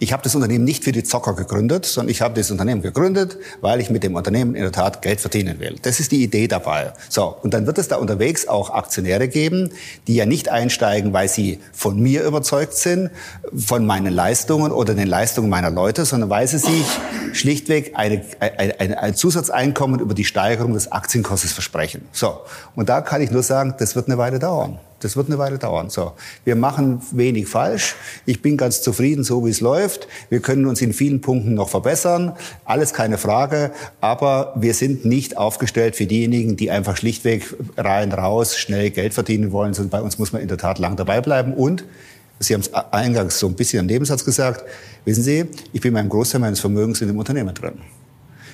Ich habe das Unternehmen nicht für die Zocker gegründet, sondern ich habe das Unternehmen gegründet, weil ich mit dem Unternehmen in der Tat Geld verdienen will. Das ist die Idee dabei. So, und dann wird es da unterwegs auch Aktionäre geben, die ja nicht einsteigen, weil sie von mir überzeugt sind, von meinen Leistungen oder den Leistungen meiner Leute, sondern weil sie sich schlichtweg eine, ein, ein, ein Zusatzeinkommen über die Steigerung des Aktienkurses versprechen. So, und da kann ich nur sagen, das wird eine Weile dauern. Das wird eine Weile dauern. So, wir machen wenig falsch. Ich bin ganz zufrieden, so wie es läuft. Wir können uns in vielen Punkten noch verbessern. Alles keine Frage. Aber wir sind nicht aufgestellt für diejenigen, die einfach schlichtweg rein raus schnell Geld verdienen wollen. Sondern bei uns muss man in der Tat lang dabei bleiben. Und Sie haben es eingangs so ein bisschen im Nebensatz gesagt. Wissen Sie, ich bin beim Großteil meines Vermögens in dem Unternehmen drin.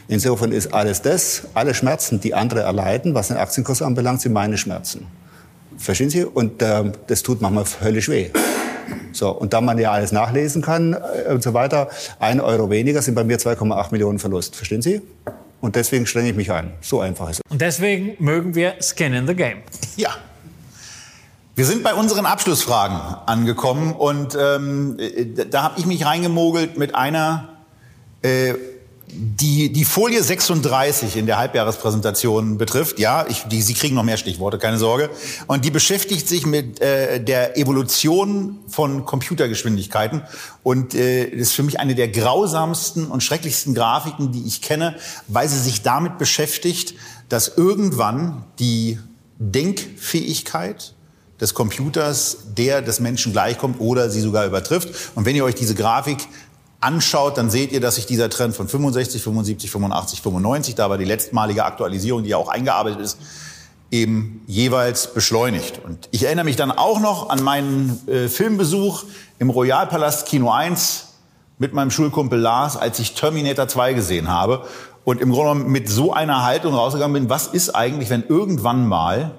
Insofern ist alles das, alle Schmerzen, die andere erleiden, was den Aktienkurs anbelangt, sind meine Schmerzen. Verstehen Sie? Und äh, das tut manchmal höllisch weh. So, und da man ja alles nachlesen kann äh, und so weiter, ein Euro weniger sind bei mir 2,8 Millionen Verlust. Verstehen Sie? Und deswegen strenge ich mich ein. So einfach ist es. Und deswegen mögen wir Skin in the Game. Ja. Wir sind bei unseren Abschlussfragen angekommen und ähm, äh, da habe ich mich reingemogelt mit einer äh, die, die Folie 36 in der Halbjahrespräsentation betrifft, ja, ich, die, Sie kriegen noch mehr Stichworte, keine Sorge. Und die beschäftigt sich mit äh, der Evolution von Computergeschwindigkeiten. Und äh, ist für mich eine der grausamsten und schrecklichsten Grafiken, die ich kenne, weil sie sich damit beschäftigt, dass irgendwann die Denkfähigkeit des Computers der des Menschen gleichkommt oder sie sogar übertrifft. Und wenn ihr euch diese Grafik anschaut, dann seht ihr, dass sich dieser Trend von 65, 75, 85, 95, da war die letztmalige Aktualisierung, die ja auch eingearbeitet ist, eben jeweils beschleunigt. Und ich erinnere mich dann auch noch an meinen äh, Filmbesuch im Royalpalast Kino 1 mit meinem Schulkumpel Lars, als ich Terminator 2 gesehen habe und im Grunde genommen mit so einer Haltung rausgegangen bin, was ist eigentlich, wenn irgendwann mal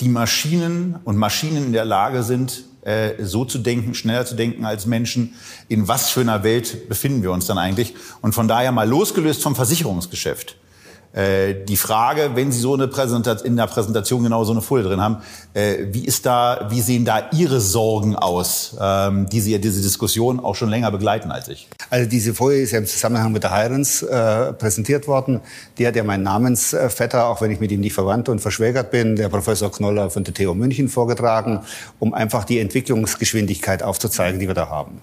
die Maschinen und Maschinen in der Lage sind, äh, so zu denken, schneller zu denken als Menschen. In was für einer Welt befinden wir uns dann eigentlich? Und von daher mal losgelöst vom Versicherungsgeschäft. Äh, die Frage, wenn Sie so eine Präsentation, in der Präsentation genau so eine Folie drin haben, äh, wie ist da, wie sehen da Ihre Sorgen aus, ähm, die Sie diese Diskussion auch schon länger begleiten als ich? Also diese Folie ist ja im Zusammenhang mit der Hirons äh, präsentiert worden. Die hat ja mein Namensvetter, auch wenn ich mit ihm nicht verwandt und verschwägert bin, der Professor Knoller von der TU München vorgetragen, um einfach die Entwicklungsgeschwindigkeit aufzuzeigen, die wir da haben.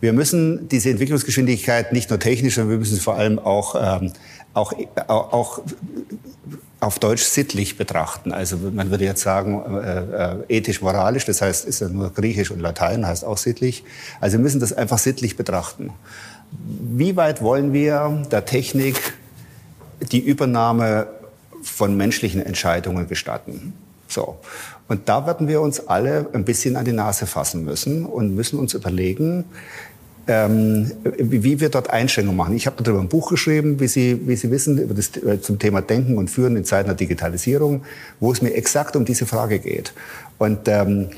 Wir müssen diese Entwicklungsgeschwindigkeit nicht nur technisch, sondern wir müssen sie vor allem auch ähm, auch, auch auf Deutsch sittlich betrachten. Also man würde jetzt sagen, äh, äh, ethisch-moralisch, das heißt, ist ja nur Griechisch und Latein, heißt auch sittlich. Also wir müssen das einfach sittlich betrachten. Wie weit wollen wir der Technik die Übernahme von menschlichen Entscheidungen gestatten? So. Und da werden wir uns alle ein bisschen an die Nase fassen müssen und müssen uns überlegen, ähm, wie wir dort Einschränkungen machen. Ich habe darüber ein Buch geschrieben, wie Sie, wie Sie wissen, über das, äh, zum Thema Denken und Führen in Zeiten der Digitalisierung, wo es mir exakt um diese Frage geht. Und ähm,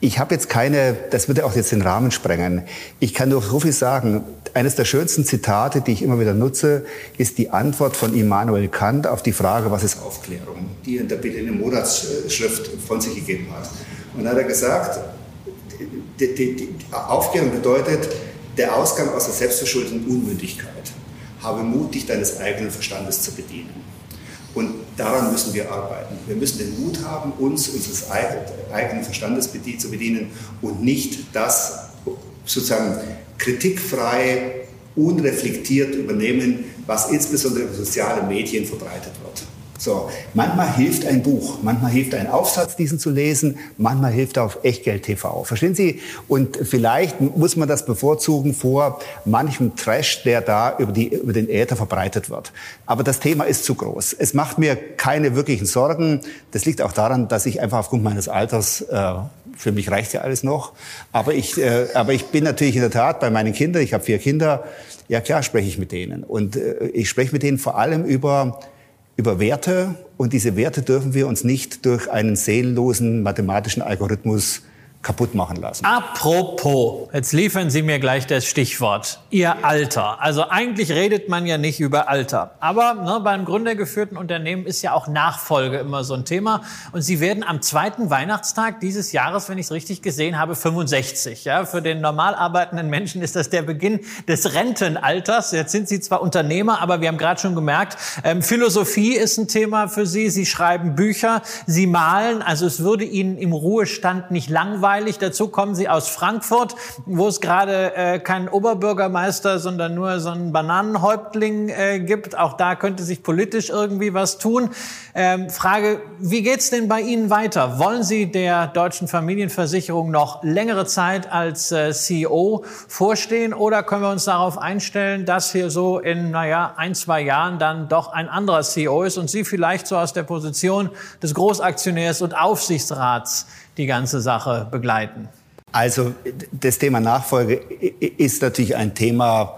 ich habe jetzt keine, das würde auch jetzt den Rahmen sprengen. Ich kann nur so viel sagen. Eines der schönsten Zitate, die ich immer wieder nutze, ist die Antwort von Immanuel Kant auf die Frage, was ist Aufklärung, die in der, in der Monatsschrift von sich gegeben hat. Und da hat er gesagt, die, die, die Aufklärung bedeutet, der Ausgang aus der selbstverschuldeten Unmündigkeit. Habe Mut, dich deines eigenen Verstandes zu bedienen. Und daran müssen wir arbeiten. Wir müssen den Mut haben, uns unseres eigenen Verstandes zu bedienen und nicht das sozusagen kritikfrei, unreflektiert übernehmen, was insbesondere über soziale Medien verbreitet wird. So, manchmal hilft ein Buch, manchmal hilft ein Aufsatz, diesen zu lesen, manchmal hilft auf Echtgeld TV. Verstehen Sie? Und vielleicht muss man das bevorzugen vor manchem Trash, der da über, die, über den Äther verbreitet wird. Aber das Thema ist zu groß. Es macht mir keine wirklichen Sorgen. Das liegt auch daran, dass ich einfach aufgrund meines Alters äh, für mich reicht ja alles noch. Aber ich, äh, aber ich bin natürlich in der Tat bei meinen Kindern, ich habe vier Kinder, ja klar spreche ich mit denen. Und äh, ich spreche mit denen vor allem über über Werte. Und diese Werte dürfen wir uns nicht durch einen seelenlosen mathematischen Algorithmus kaputt machen lassen. Apropos, jetzt liefern Sie mir gleich das Stichwort. Ihr Alter. Also eigentlich redet man ja nicht über Alter. Aber ne, beim gründergeführten Unternehmen ist ja auch Nachfolge immer so ein Thema. Und Sie werden am zweiten Weihnachtstag dieses Jahres, wenn ich es richtig gesehen habe, 65. Ja, für den normal arbeitenden Menschen ist das der Beginn des Rentenalters. Jetzt sind Sie zwar Unternehmer, aber wir haben gerade schon gemerkt, ähm, Philosophie ist ein Thema für Sie. Sie schreiben Bücher, Sie malen. Also es würde Ihnen im Ruhestand nicht langweilig langweilig. Dazu kommen Sie aus Frankfurt, wo es gerade äh, keinen Oberbürgermeister, sondern nur so einen Bananenhäuptling äh, gibt. Auch da könnte sich politisch irgendwie was tun. Ähm, Frage, wie geht's denn bei Ihnen weiter? Wollen Sie der deutschen Familienversicherung noch längere Zeit als äh, CEO vorstehen oder können wir uns darauf einstellen, dass hier so in, naja, ein, zwei Jahren dann doch ein anderer CEO ist und Sie vielleicht so aus der Position des Großaktionärs und Aufsichtsrats die ganze Sache begleiten? Also das Thema Nachfolge ist natürlich ein Thema,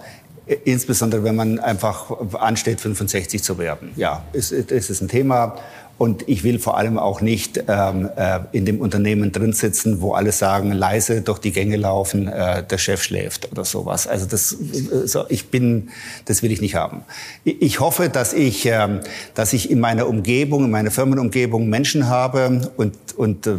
insbesondere wenn man einfach ansteht, 65 zu werden. Ja, es, es ist ein Thema. Und ich will vor allem auch nicht ähm, äh, in dem Unternehmen drin sitzen, wo alle sagen, leise durch die Gänge laufen, äh, der Chef schläft oder sowas. Also das, äh, so, ich bin, das will ich nicht haben. Ich hoffe, dass ich, äh, dass ich in meiner Umgebung, in meiner Firmenumgebung Menschen habe und, und äh,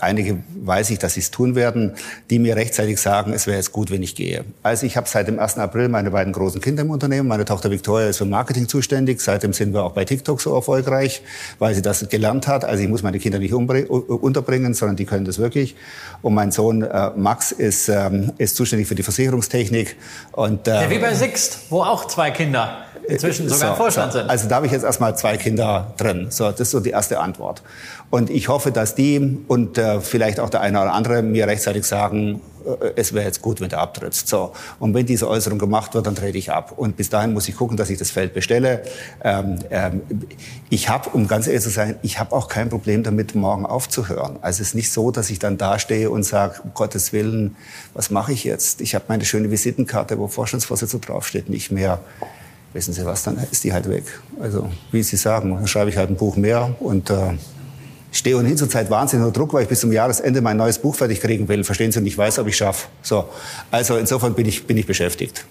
einige weiß ich, dass sie es tun werden, die mir rechtzeitig sagen, es wäre jetzt gut, wenn ich gehe. Also ich habe seit dem 1. April meine beiden großen Kinder im Unternehmen. Meine Tochter Victoria ist für Marketing zuständig. Seitdem sind wir auch bei TikTok so erfolgreich, weil sie sie das gelernt hat. Also ich muss meine Kinder nicht unterbringen, sondern die können das wirklich. Und mein Sohn äh, Max ist, ähm, ist zuständig für die Versicherungstechnik. Und, äh, ja, wie bei Sixt, wo auch zwei Kinder inzwischen sogar so, im Vorstand sind. Also da habe ich jetzt erstmal zwei Kinder drin. So, das ist so die erste Antwort. Und ich hoffe, dass die und äh, vielleicht auch der eine oder andere mir rechtzeitig sagen, äh, es wäre jetzt gut, wenn du abtrittst. So. Und wenn diese Äußerung gemacht wird, dann trete ich ab. Und bis dahin muss ich gucken, dass ich das Feld bestelle. Ähm, ähm, ich habe, um ganz ehrlich zu sein, ich habe auch kein Problem damit, morgen aufzuhören. Also es ist nicht so, dass ich dann dastehe und sage, um Gottes Willen, was mache ich jetzt? Ich habe meine schöne Visitenkarte, wo Vorstandsvorsitzender draufsteht, nicht mehr. Wissen Sie was, dann ist die halt weg. Also, wie Sie sagen, dann schreibe ich halt ein Buch mehr und äh, stehe ohnehin zurzeit wahnsinnig unter Druck, weil ich bis zum Jahresende mein neues Buch fertig kriegen will. Verstehen Sie? Und ich weiß, ob ich schaffe. So. Also insofern bin ich, bin ich beschäftigt.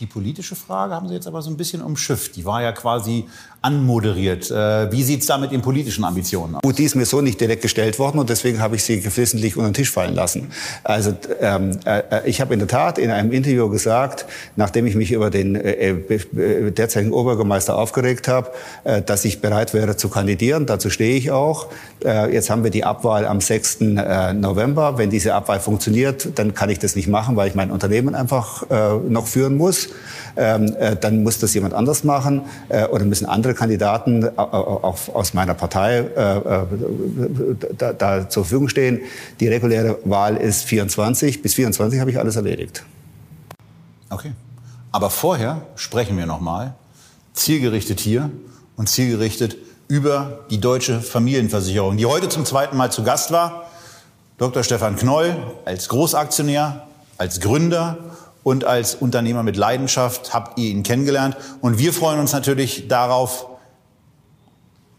Die politische Frage haben Sie jetzt aber so ein bisschen umschifft. Die war ja quasi anmoderiert. Äh, wie sieht es da mit den politischen Ambitionen aus? Gut, die ist mir so nicht direkt gestellt worden und deswegen habe ich sie geflissentlich unter den Tisch fallen lassen. Also ähm, äh, ich habe in der Tat in einem Interview gesagt, nachdem ich mich über den äh, äh derzeitigen Oberbürgermeister aufgeregt habe, äh, dass ich bereit wäre zu kandidieren. Dazu stehe ich auch. Äh, jetzt haben wir die Abwahl am 6. Äh, November. Wenn diese Abwahl funktioniert, dann kann ich das nicht machen, weil ich mein Unternehmen einfach noch führen muss. Ähm, äh, dann muss das jemand anders machen äh, oder müssen andere Kandidaten auch aus meiner Partei äh, da, da zur Verfügung stehen. Die reguläre Wahl ist 24. Bis 24 habe ich alles erledigt. Okay. Aber vorher sprechen wir noch mal zielgerichtet hier und zielgerichtet über die deutsche Familienversicherung, die heute zum zweiten Mal zu Gast war. Dr. Stefan Knoll als Großaktionär, als Gründer und als Unternehmer mit Leidenschaft habt ihr ihn kennengelernt. Und wir freuen uns natürlich darauf,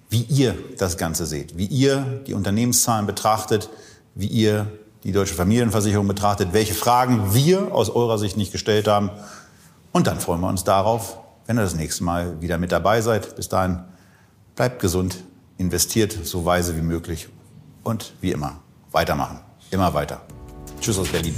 wie ihr das Ganze seht, wie ihr die Unternehmenszahlen betrachtet, wie ihr die deutsche Familienversicherung betrachtet, welche Fragen wir aus eurer Sicht nicht gestellt haben. Und dann freuen wir uns darauf, wenn ihr das nächste Mal wieder mit dabei seid. Bis dahin bleibt gesund, investiert so weise wie möglich und wie immer weitermachen. Immer weiter. Tschüss aus Berlin.